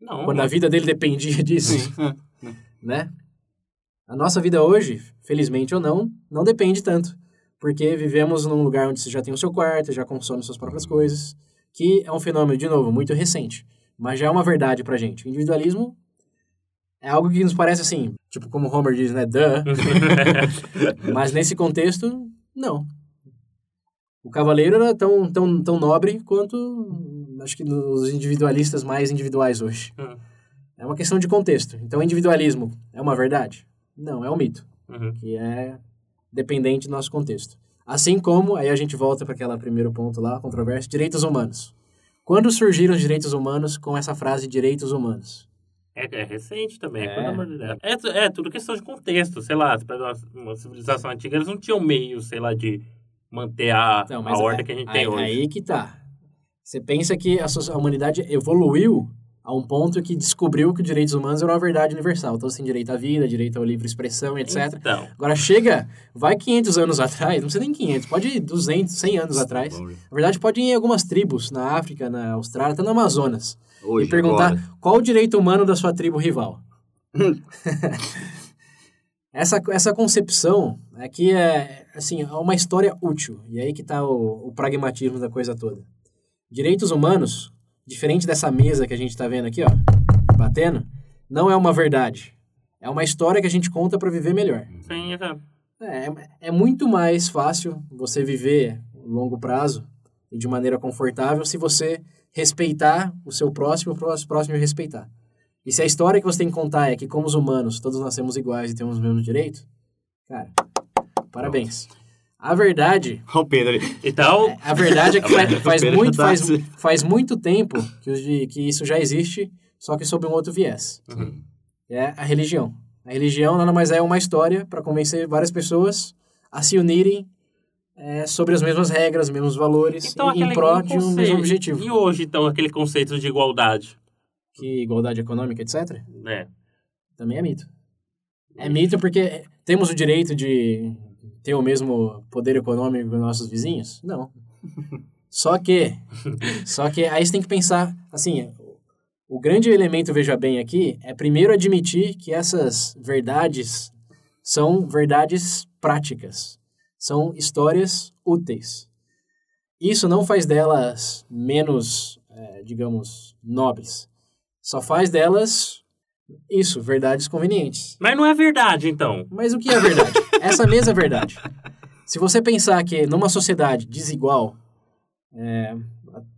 Não, Quando a vida dele dependia disso? né? A nossa vida hoje, felizmente ou não, não depende tanto. Porque vivemos num lugar onde você já tem o seu quarto, já consome suas próprias coisas, que é um fenômeno, de novo, muito recente. Mas já é uma verdade pra gente. O individualismo é algo que nos parece assim, tipo como Homer diz, né? Duh. Mas nesse contexto, não. O cavaleiro era tão, tão, tão nobre quanto, acho que, os individualistas mais individuais hoje. Hum. É uma questão de contexto. Então, individualismo é uma verdade? Não, é um mito, Uhum. que é dependente do nosso contexto. Assim como, aí a gente volta para aquele primeiro ponto lá, controverso, direitos humanos. Quando surgiram os direitos humanos com essa frase direitos humanos? É, é recente também, É. pelo amor de Deus. É, é tudo questão de contexto, sei lá, você pega uma, civilização antiga, eles não tinham meio, sei lá, de manter a, a ordem aí- que a gente aí, tem hoje. Aí que tá. Você pensa que a humanidade evoluiu a um ponto que descobriu que os direitos humanos eram uma verdade universal. Todos têm direito à vida, direito à livre expressão, etc. Então, Agora chega, vai 500 anos atrás, não precisa nem 500, pode ir 200, 100 anos atrás. Na verdade, pode ir em algumas tribos, na África, na Austrália, até no Amazonas. Hoje, e perguntar agora. qual o direito humano da sua tribo rival. essa, essa concepção aqui é, assim, é uma história útil. E aí que está o, o pragmatismo da coisa toda. Direitos humanos, diferente dessa mesa que a gente está vendo aqui, ó, batendo, não é uma verdade. É uma história que a gente conta para viver melhor. sim, é, É, é muito mais fácil você viver a longo prazo e de maneira confortável se você respeitar o seu próximo, o próximo respeitar. E se a história que você tem que contar é que, como os humanos, todos nascemos iguais e temos os mesmos direitos, cara, parabéns. A verdade, o Pedro ali. Então, a verdade é que faz, faz Pedro muito, tá faz, assim. faz muito tempo que, que isso já existe, só que sob um outro viés. Uhum. É a religião. A religião nada mais é uma história para convencer várias pessoas a se unirem é, sobre as mesmas regras, os mesmos valores, então em, em prol de um mesmo objetivo. E hoje, então, aquele conceito de igualdade, Que igualdade econômica, etc., né? também é mito. É mito porque temos o direito de ter o mesmo poder econômico que os nossos vizinhos? Não. Só que, só que aí você tem que pensar, assim, o grande elemento, veja bem aqui, é primeiro admitir que essas verdades são verdades práticas, são histórias úteis. Isso não faz delas menos, eh, digamos, nobres. Só faz delas, isso, verdades convenientes. Mas não é verdade, então. Mas o que é verdade? Essa mesma é verdade. Se você pensar que numa sociedade desigual, é,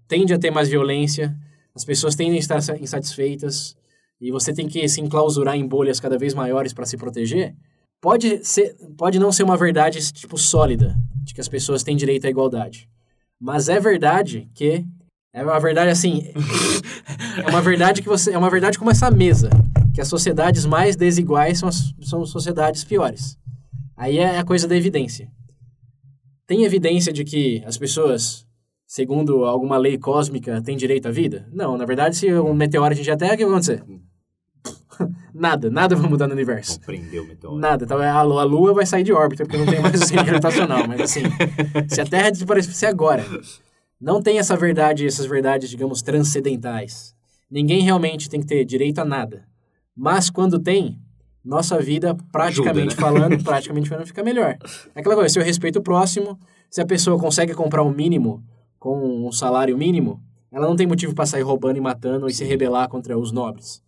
tende a ter mais violência, as pessoas tendem a estar sa- insatisfeitas, e você tem que se enclausurar em bolhas cada vez maiores para se proteger, pode, ser, pode não ser uma verdade tipo sólida, de que as pessoas têm direito à igualdade. Mas é verdade que é uma verdade assim, é uma verdade que você é uma verdade como essa mesa, que as sociedades mais desiguais são as, são sociedades piores. Aí é a coisa da evidência. Tem evidência de que as pessoas, segundo alguma lei cósmica, têm direito à vida? Não, na verdade, se um meteoro atingir a Terra, o que vai acontecer? nada, nada vai mudar no universo. Compreendeu o meteoro. Nada, então a Lua, a Lua vai sair de órbita, porque não tem mais o centro gravitacional. Mas assim, se a Terra desaparecer agora, não tem essa verdade, essas verdades, digamos, transcendentais. ninguém realmente tem que ter direito a nada. Mas quando tem, nossa vida, praticamente Ajuda, né? falando, praticamente falando, fica melhor. É aquela coisa, se eu respeito o próximo, se a pessoa consegue comprar um mínimo com um salário mínimo, ela não tem motivo para sair roubando e matando e se rebelar contra os nobres.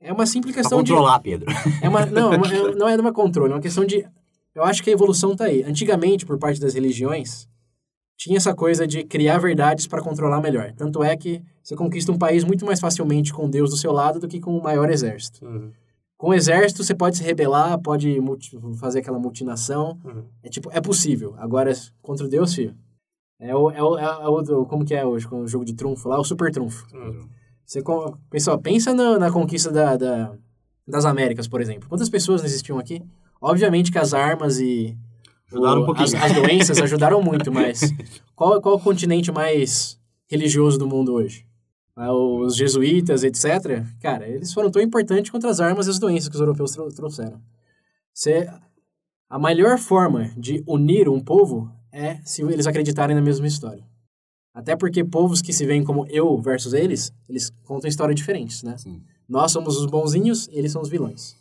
É uma simples Pra questão de controlar, Pedro. é uma, não, é uma- não é uma controle, é uma questão de. Eu acho que a evolução tá aí. Antigamente, por parte das religiões, tinha essa coisa de criar verdades para controlar melhor. Tanto é que você conquista um país muito mais facilmente com Deus do seu lado do que com o maior exército. Uhum. Com o exército, você pode se rebelar, pode fazer aquela mutinação. Uhum. É tipo, é possível. Agora, contra Deus, filho. É o, é o, é o do- como que é hoje com o jogo de trunfo lá? O super trunfo. Uhum. Você, pessoal, pensa na, na conquista da, da- das Américas, por exemplo. Quantas pessoas não existiam aqui? Obviamente que as armas e Ajudaram um pouquinho. as, as doenças ajudaram muito, mas qual, qual o continente mais religioso do mundo hoje? Ah, Os jesuítas, etc. Cara, eles foram tão importantes quanto as armas e as doenças que os europeus trou- trouxeram. Você, a melhor forma de unir um povo é se eles acreditarem na mesma história. Até porque povos que se veem como eu versus eles, eles contam histórias diferentes, né? Sim. Nós somos os bonzinhos, eles são os vilões.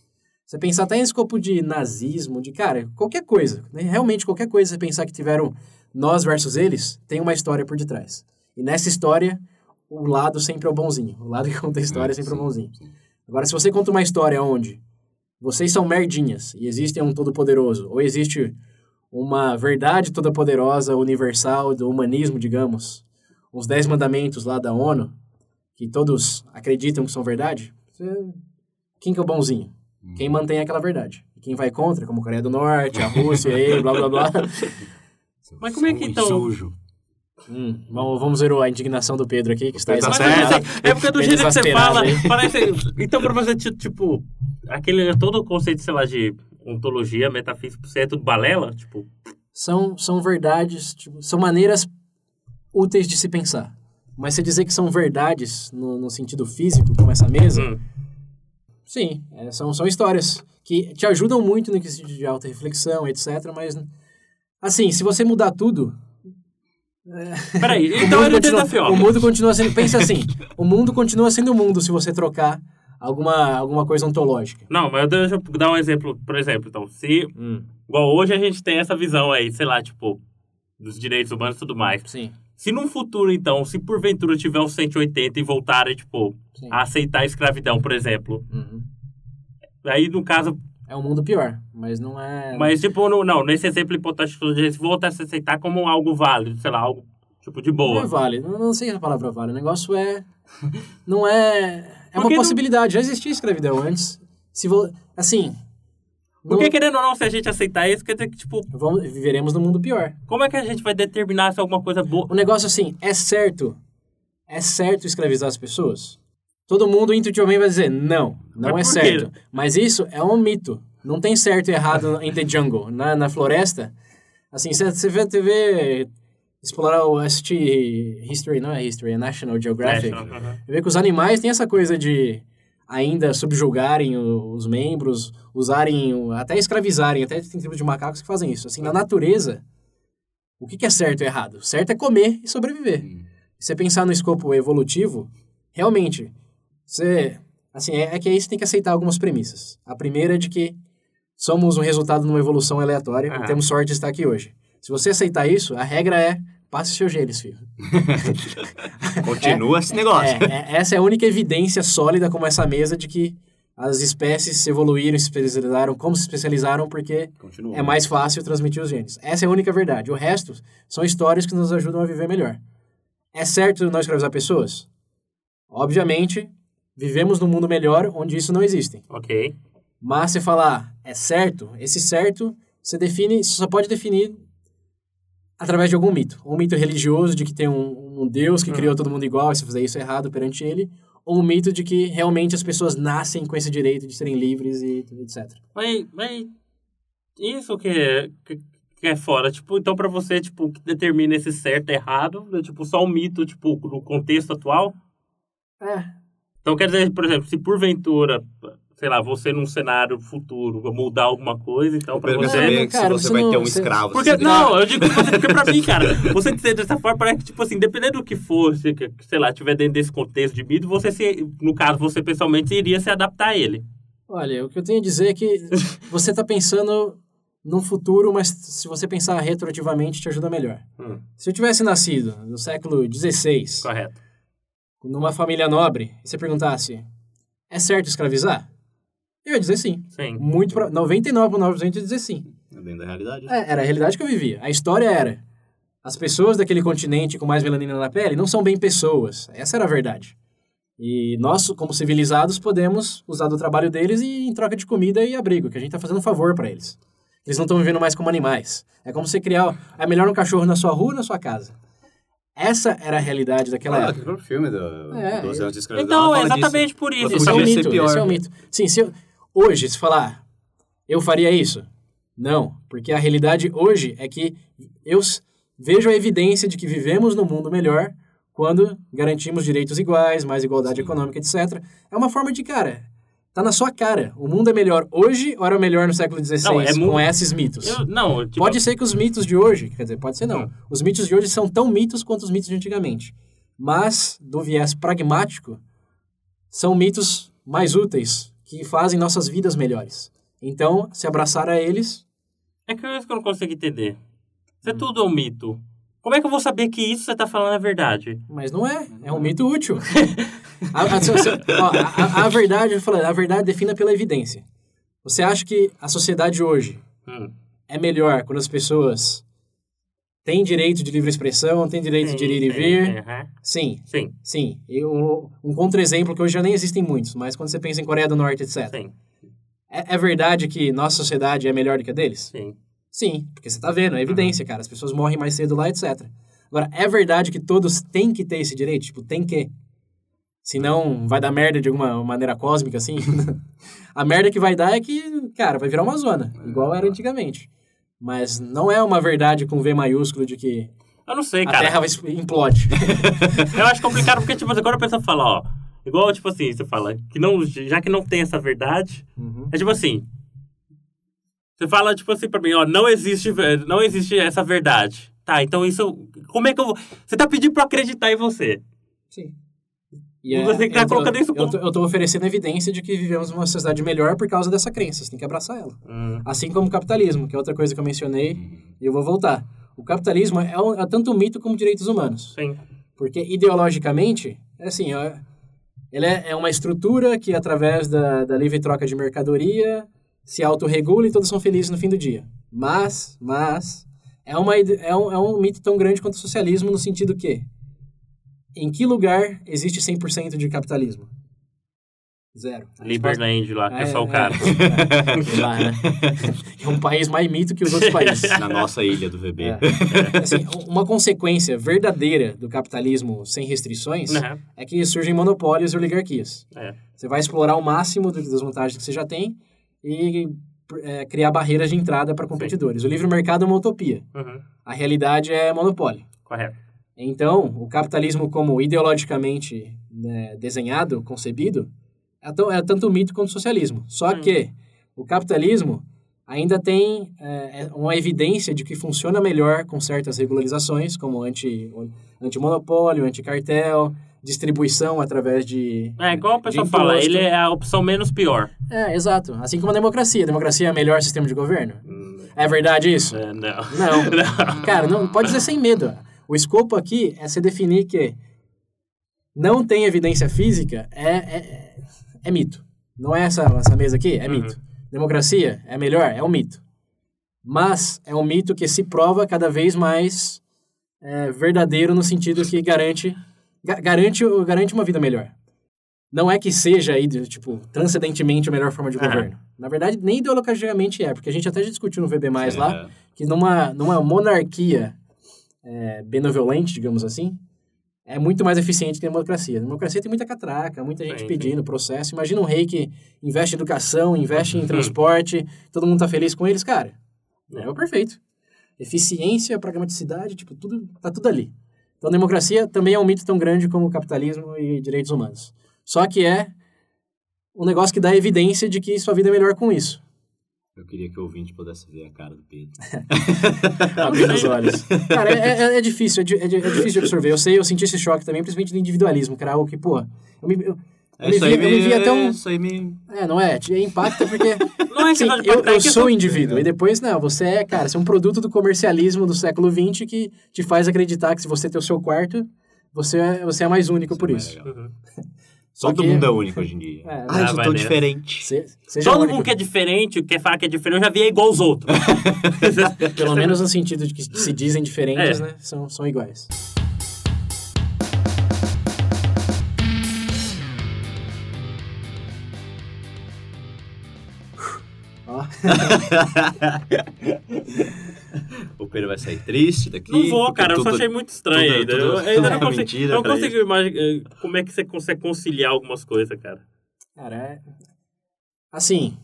Você pensar até em escopo de nazismo, de, cara, qualquer coisa, né? realmente qualquer coisa, você pensar que tiveram nós versus eles, tem uma história por detrás. E nessa história, o lado sempre é o bonzinho. O lado que conta a história É, sempre é o sim, bonzinho. sim. Agora, se você conta uma história onde vocês são merdinhas e existe um todo-poderoso, ou existe uma verdade toda-poderosa, universal, do humanismo, digamos, os dez mandamentos lá da ONU, que todos acreditam que são verdade, você- quem que é o bonzinho? Quem mantém aquela verdade. E quem vai contra, como a Coreia do Norte, a Rússia, e blá blá blá. Mas como é que então- Sujo. Hum, vamos, vamos ver a indignação do Pedro aqui, que está tá exasperado. é, é porque do Bem jeito que você fala, aí. parece. Então, pra você, ti- tipo, aquele todo o conceito, sei lá, de ontologia, metafísica, você é tudo balela? Tipo, São, são verdades, tipo, são maneiras úteis de se pensar. Mas você dizer que são verdades no, no sentido físico, como essa mesa, hum, sim, é, são, são histórias que te ajudam muito no quesito de alta reflexão, etc. Mas, assim, se você mudar tudo, peraí, O então mundo ele continua- desafio. O mundo continua sendo. Pensa assim: o mundo continua sendo mundo se você trocar alguma, alguma coisa ontológica. Não, mas deixa eu dar um exemplo, por exemplo, então, se, igual hoje a gente tem essa visão aí, sei lá, tipo, dos direitos humanos e tudo mais. Sim. Se num futuro, então, se porventura tiver uns 180 e voltarem, tipo, sim. a aceitar a escravidão, por exemplo, Uhum. Aí no caso, É um mundo pior, mas não é. mas tipo, no, não, nesse exemplo hipotético, se voltar a se aceitar como algo válido, sei lá, algo, tipo, de Não boa. é vale. Não, não sei a palavra vale. O negócio é. Não é. É uma Porque não- possibilidade. Já existia escravidão antes. Se vo... Assim. Porque não- querendo ou não, se a gente aceitar isso, quer dizer que, tipo, Vamos, viveremos num mundo pior. como é que a gente vai determinar se alguma coisa boa... O negócio assim, é certo. É certo escravizar as pessoas? Todo mundo intuitivamente vai dizer, não, não é Mas quê? certo. Mas isso é um mito. Não tem certo e errado em The Jungle. Na, na floresta, assim, você vê, você vê explorar o assistir History, não é History, é National Geographic. National, aham. Você vê que os animais têm essa coisa de ainda subjugarem os membros, usarem, até escravizarem, até tem tribos de macacos que fazem isso. Assim, na natureza, o que que é certo e errado? Certo é comer e sobreviver. Hum. Se você pensar no escopo evolutivo, realmente, você, assim, é, é que aí você tem que aceitar algumas premissas. A primeira é de que somos um resultado de uma evolução aleatória Ah. e temos sorte de estar aqui hoje. Se você aceitar isso, a regra é passe seus genes, filho. Continua esse negócio. É, é- essa é a única evidência sólida como essa mesa de que as espécies se evoluíram, se especializaram, como se especializaram, porque Continua. é mais fácil transmitir os genes. Essa é a única verdade. O resto são histórias que nos ajudam a viver melhor. É certo não escravizar pessoas? Obviamente, vivemos num mundo melhor onde isso não existe. Ok. Mas você falar, é certo, esse certo, você define, você só pode definir através de algum mito. Um mito religioso de que tem um, um Deus que Uhum. criou todo mundo igual, e se fizer isso é errado perante ele, ou um mito de que realmente as pessoas nascem com esse direito de serem livres e etc. Mas, mas isso que é, que, que é fora, tipo, então pra você, tipo, que determina esse certo e errado, é tipo só um mito, tipo, no contexto atual? É, Então quer dizer, por exemplo, se porventura, sei lá, você num cenário futuro mudar alguma coisa, então pra Eu quero você... que cara, se você você vai não- ter um você- escravo. Porque, você- não, eu digo assim, porque pra mim, cara, você dizer dessa forma parece que, tipo assim, dependendo do que for, se, que, sei lá, tiver dentro desse contexto de mito, você se, no caso, você pessoalmente iria se adaptar a ele. Olha, o que eu tenho a dizer é que você está pensando num futuro, mas se você pensar retroativamente, te ajuda melhor. Hum. Se eu tivesse nascido no século XVI, Correto. Numa família nobre, e você perguntasse, é certo escravizar? Eu ia dizer sim. Sim. Muito pro... 99,9% ia dizer sim. É dentro da realidade. É, era a realidade que eu vivia. A história era, as pessoas daquele continente com mais melanina na pele não são bem pessoas. Essa era a verdade. E nós, como civilizados, podemos usar do trabalho deles e em troca de comida e abrigo, que a gente está fazendo um favor para eles. Eles não estão vivendo mais como animais. É como você criar... É melhor um cachorro na sua rua ou na sua casa. Essa era a realidade daquela Ah, época. aquele próprio filme do, É, 12 anos de escravidão. Então, é exatamente disso. por isso. Esse é um mito, pior. esse é um mito. Sim, se eu- hoje, se falar, eu faria isso? Não, porque a realidade hoje é que eu vejo a evidência de que vivemos num mundo melhor quando garantimos direitos iguais, mais igualdade Sim. econômica, etc. É uma forma de, cara, tá na sua cara. O mundo é melhor hoje ou era melhor no século XVI Não, é com esses mitos? Eu- não, tipo, Pode ser que os mitos de hoje, quer dizer, pode ser não. Hum. Os mitos de hoje são tão mitos quanto os mitos de antigamente. Mas, do viés pragmático, são mitos mais úteis, que fazem nossas vidas melhores. Então, se abraçar a eles, É que é eu não consigo entender. Hum. é tudo um mito. Como é que eu vou saber que isso que você tá falando é verdade? mas não é. É um mito útil. a, a- a- a- verdade, eu falei, a verdade defina pela evidência. Você acha que a sociedade hoje Hum. é melhor quando as pessoas têm direito de livre expressão, têm direito de ir e Sim, vir? sim. Sim, Sim, Sim, eu, um contra-exemplo que hoje já nem existem muitos, mas quando você pensa em Coreia do Norte, etc. sim, É, é verdade que nossa sociedade é melhor do que a deles? sim. Sim, porque você tá vendo, é evidência, cara. As pessoas morrem mais cedo lá, etc. Agora, é verdade que todos têm que ter esse direito? Tipo, tem que. Senão vai dar merda de alguma maneira cósmica, assim. a merda que vai dar é que, cara, vai virar uma zona, igual era antigamente. Mas não é uma verdade com V maiúsculo de que Eu não sei, a cara. Terra vai implode. Eu acho complicado porque, tipo, agora a pessoa fala, ó. Igual, tipo assim, você fala, que não, já que não tem essa verdade, Uhum. é tipo assim. Você fala, tipo assim, pra mim, ó, não existe, não existe essa verdade. Tá, então isso. Como é que eu vou. Você tá pedindo pra eu acreditar em você. Sim. E você tá eu tô- colocando isso eu como- tô, eu tô oferecendo evidência de que vivemos numa sociedade melhor por causa dessa crença. Você tem que abraçar ela. Hum, Assim como o capitalismo, que é outra coisa que eu mencionei, e eu vou voltar. O capitalismo é, um- é tanto um mito como direitos humanos. sim. Porque ideologicamente, é assim, ó, ele é, é uma estrutura que, através da, da livre troca de mercadoria, se autorregula e todos são felizes no fim do dia. Mas, mas, é, uma, é, um, é um mito tão grande quanto o socialismo no sentido que, em que lugar existe 100% de capitalismo? Zero. Resposta- Liberland lá, que é, só o cara. É, sei lá, né? É um país mais mito que os outros países. Na nossa ilha do VB. É. Assim, uma consequência verdadeira do capitalismo sem restrições Né? é que surgem monopólios e oligarquias. É. Você vai explorar o máximo das vantagens que você já tem e é, criar barreiras de entrada para competidores. O livre mercado é uma utopia. Uhum. A realidade é monopólio. Correto. Então, o capitalismo como ideologicamente né, desenhado, concebido, é, tão- é tanto mito quanto o socialismo. Só Hum. que o capitalismo ainda tem é, é, uma evidência de que funciona melhor com certas regularizações, como anti, anti-monopólio, anti-cartel, distribuição através de... É, igual a de pessoa fala, ele é a opção menos pior. É, exato. Assim como a democracia. A democracia é o melhor sistema de governo. Hum, É verdade isso? é, não. Não. Cara, não, pode dizer sem medo. O escopo aqui é se definir que não tem evidência física é, é, é mito. Não é essa, essa mesa aqui? É Uhum. mito. Democracia é melhor? É um mito. Mas é um mito que se prova cada vez mais é, verdadeiro no sentido que garante, ga- garante, garante uma vida melhor. Não é que seja, aí, tipo, transcendentemente a melhor forma de governo. Na verdade, nem ideologicamente é, porque a gente até já discutiu no VB+, É, lá, que numa, numa monarquia é, benevolente, digamos assim, é muito mais eficiente que a democracia. A democracia tem muita catraca, muita gente Sim, pedindo processo. Imagina um rei que investe em educação, investe Uhum. em transporte, todo mundo tá feliz com eles, cara. É o perfeito. Eficiência, pragmaticidade, tipo, tudo, tá tudo ali. Então, a democracia também é um mito tão grande como o capitalismo e direitos humanos. Só que é um negócio que dá evidência de que sua vida é melhor com isso. Eu queria que o ouvinte pudesse ver a cara do Pedro. Abrindo os olhos. Cara, é, é, é difícil, é, é é difícil de absorver. Eu sei, eu senti esse choque também, principalmente do individualismo, que era algo que, pô, eu me, eu, isso aí via, eu me via até um... Isso aí me... É, não é? Te impacta porque... Não é Sim, eu, é eu sou indivíduo. E depois, não, você é, cara, você é um produto do comercialismo do século XX que te faz acreditar que se você tem o seu quarto, você é, você é mais único por mais isso. legal. Uhum. Só Todo mundo é único hoje em dia. É, ah, eu sou tão diferente. Se- Todo único. mundo que é diferente, quer falar que é diferente, eu já vi é igual aos outros. Pelo menos no sentido de que se dizem diferentes, É. né? São, são iguais. O Pedro vai sair triste daqui. Não vou, cara, eu só tudo- achei muito estranho tudo- ainda. tudo- eu ainda não consigo, mentira eu não consigo imaginar como é que você consegue conciliar algumas coisas, cara. Cara, é... Assim,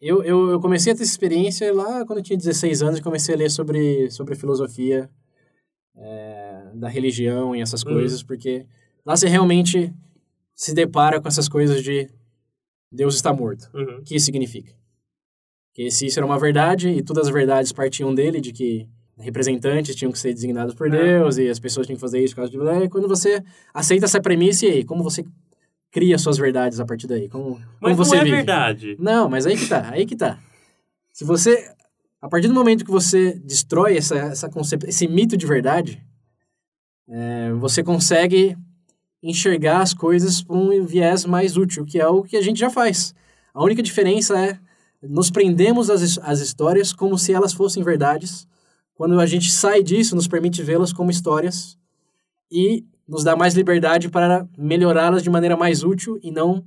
eu, eu, eu comecei a ter essa experiência lá quando eu tinha 16 anos e comecei a ler sobre, sobre filosofia é, da religião e essas Uhum. coisas, porque lá você realmente se depara com essas coisas de Deus está morto. Uhum. O que isso significa? Que se isso era uma verdade e todas as verdades partiam dele, de que representantes tinham que ser designados por É. Deus e as pessoas tinham que fazer isso por causa de... E quando você aceita essa premissa, e aí? Como você cria suas verdades a partir daí? Como, como Mas você não é vive? verdade. Não, mas aí que tá, aí que tá. Se você... A partir do momento que você destrói essa, essa concep... esse mito de verdade, é, você consegue enxergar as coisas por um viés mais útil, que é o que a gente já faz. A única diferença é nos prendemos às, às histórias como se elas fossem verdades. Quando a gente sai disso, nos permite vê-las como histórias e nos dá mais liberdade para melhorá-las de maneira mais útil e não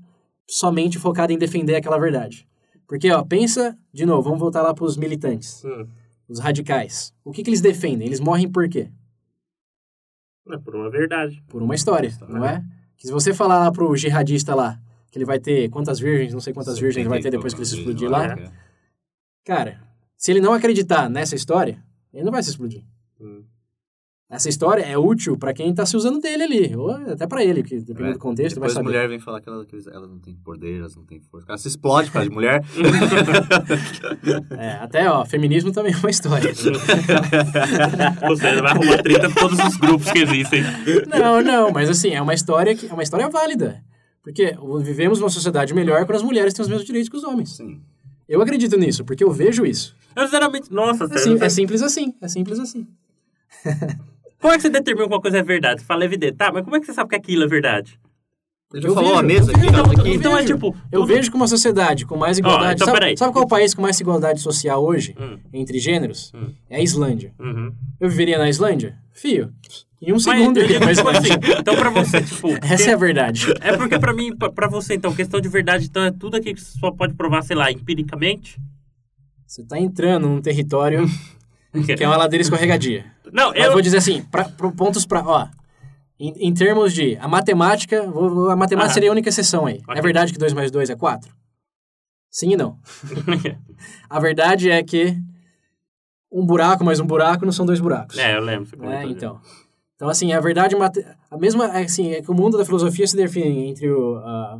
somente focada em defender aquela verdade. Porque, ó, pensa, de novo, vamos voltar lá para os militantes, Hum. os radicais. O que, que eles defendem? Eles morrem por quê? É por uma verdade. Por uma história, não é? Que se você falar lá pro jihadista lá, que ele vai ter quantas virgens, não sei quantas virgens ele vai ter depois que ele se explodir lá, É. cara, se ele não acreditar nessa história, ele não vai se explodir. Hum. Essa história é útil pra quem tá se usando dele ali, ou até pra ele, que dependendo do contexto, vai Depois a saber. mulher vem falar que ela, que ela não tem poder, elas não têm força. Ela se explode por causa de mulher. É, até, ó, feminismo também é uma história. Ou seja, vai arrumar treta com todos os grupos que existem. não, não, mas assim, é uma história que é uma história válida. Porque vivemos numa sociedade melhor quando as mulheres têm os mesmos direitos que os homens. Sim. Eu acredito nisso, porque eu vejo isso. Eu, sinceramente, nossa, É, sim- é simples assim, é simples assim. Como é que você determina que uma coisa é verdade? Você fala evidente, tá, mas como é que você sabe que aquilo é verdade? Ele Eu falou vejo, a mesa aqui, eu aqui. Então é tipo. Eu tudo- vejo que uma sociedade com mais igualdade. então sabe, peraí. sabe qual é o país com mais igualdade social hoje, Hum. entre gêneros? Hum. É a Islândia. Uhum. Eu viveria na Islândia? Fio, em um Mas segundo eu digo, pra tipo assim, então pra você, tipo. Essa é a verdade. É porque pra mim, pra- pra você, então, questão de verdade, então é tudo aqui que você só pode provar, sei lá, empiricamente. Você tá entrando num território que é uma ladeira escorregadia. Não, Eu eu. vou dizer assim, pra, pro- pontos pra... Ó, em, em termos de... A matemática, vou- a matemática Ah. seria a única exceção aí. Ok. É verdade que 2 mais 2 é 4? Sim e não. A verdade é que um buraco mais um buraco não são dois buracos. é, eu lembro. É, então. Então, assim, a verdade... A mesma... é, Assim, é que o mundo da filosofia se define entre o... A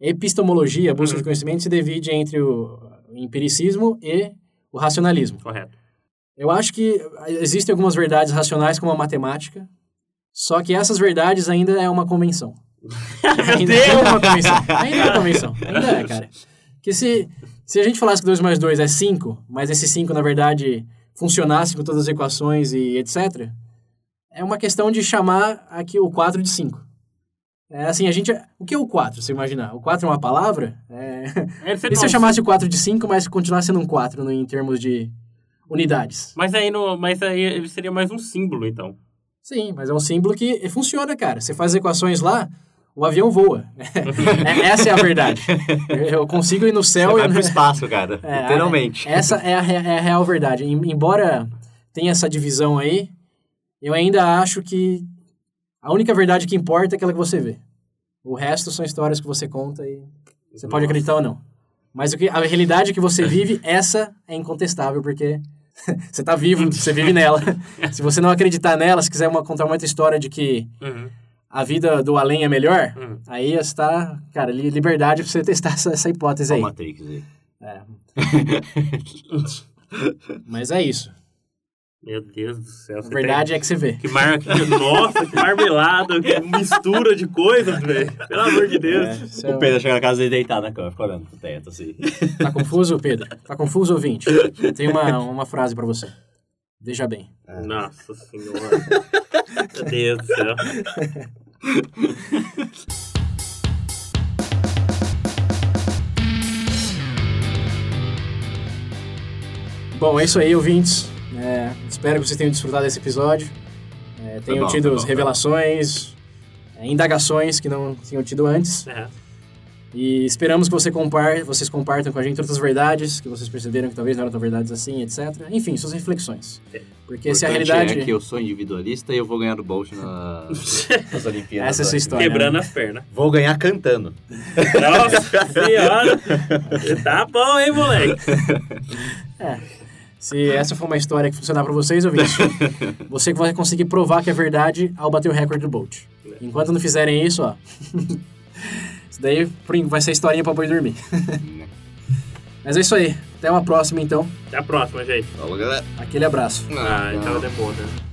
epistemologia, a busca Uhum. de conhecimento, se divide entre o empiricismo e o racionalismo. Correto. Eu acho que existem algumas verdades racionais, como a matemática, só que essas verdades ainda é uma convenção. ainda é uma convenção. Ainda é uma convenção. Ainda é, cara. Que se, se a gente falasse que 2 mais 2 é 5, mas esse 5, na verdade, funcionasse com todas as equações e etc., é uma questão de chamar aqui o 4 de 5. É assim, a gente... O que é o 4, se imaginar? O 4 é uma palavra? É... É, você E se eu chamasse o 4 de 5, mas continuasse sendo um 4 no, em termos de unidades? Mas aí, no, mas aí ele seria mais um símbolo, então. Sim, mas é um símbolo que funciona, cara. Você faz as equações lá, o avião voa. É- essa é a verdade. Eu consigo ir no Você céu vai e... pro espaço, cara. É, literalmente. Essa é a, é a real verdade. Em- Embora tenha essa divisão aí, eu ainda acho que a única verdade que importa é aquela que você vê. O resto são histórias que você conta e você pode Nossa. acreditar ou não. Mas o que, a realidade que você vive, essa é incontestável, porque você tá vivo, você vive nela. Se você não acreditar nela, se quiser uma, contar uma outra história de que Uhum. a vida do além é melhor, Hum. aí está, cara, li- liberdade pra você testar essa, essa hipótese Ó aí. o Matrix aí. É. Mas é isso. Meu Deus do céu. A verdade é que você vê. tem- Que mar... que- Nossa, que marmelada, que mistura de coisas, velho. Pelo amor de Deus. Isso é O Pedro chega na casa dele deitado na cama, fica olhando pro teto, assim. Tá confuso, Pedro? Tá confuso, ouvinte? Tem uma, uma frase pra você. Veja bem. Nossa senhora. Meu Deus do céu. Bom, é isso aí, ouvintes. É, espero que vocês tenham desfrutado desse episódio. É, tenham bom, tido bom, revelações, é, indagações que não tinham tido antes. É. E esperamos que você compar, vocês compartam com a gente outras verdades que vocês perceberam que talvez não eram tão verdades assim, etc. Enfim, suas reflexões. Porque se a realidade. é que eu sou individualista e eu vou ganhar do Bolt na... nas Olimpíadas. Essa é a sua né? história. Quebrando as pernas. Vou ganhar cantando. Nossa senhora. Tá bom, hein, moleque? Se essa for uma história que funcionar pra vocês, ouvintes, você vai conseguir provar que é verdade ao bater o recorde do Bolt. Enquanto não fizerem isso, ó. isso daí vai ser historinha pra boi dormir. Mas é isso aí. Até uma próxima, então. Até a próxima, gente. Falou, galera. Aquele abraço. Ah, então demora.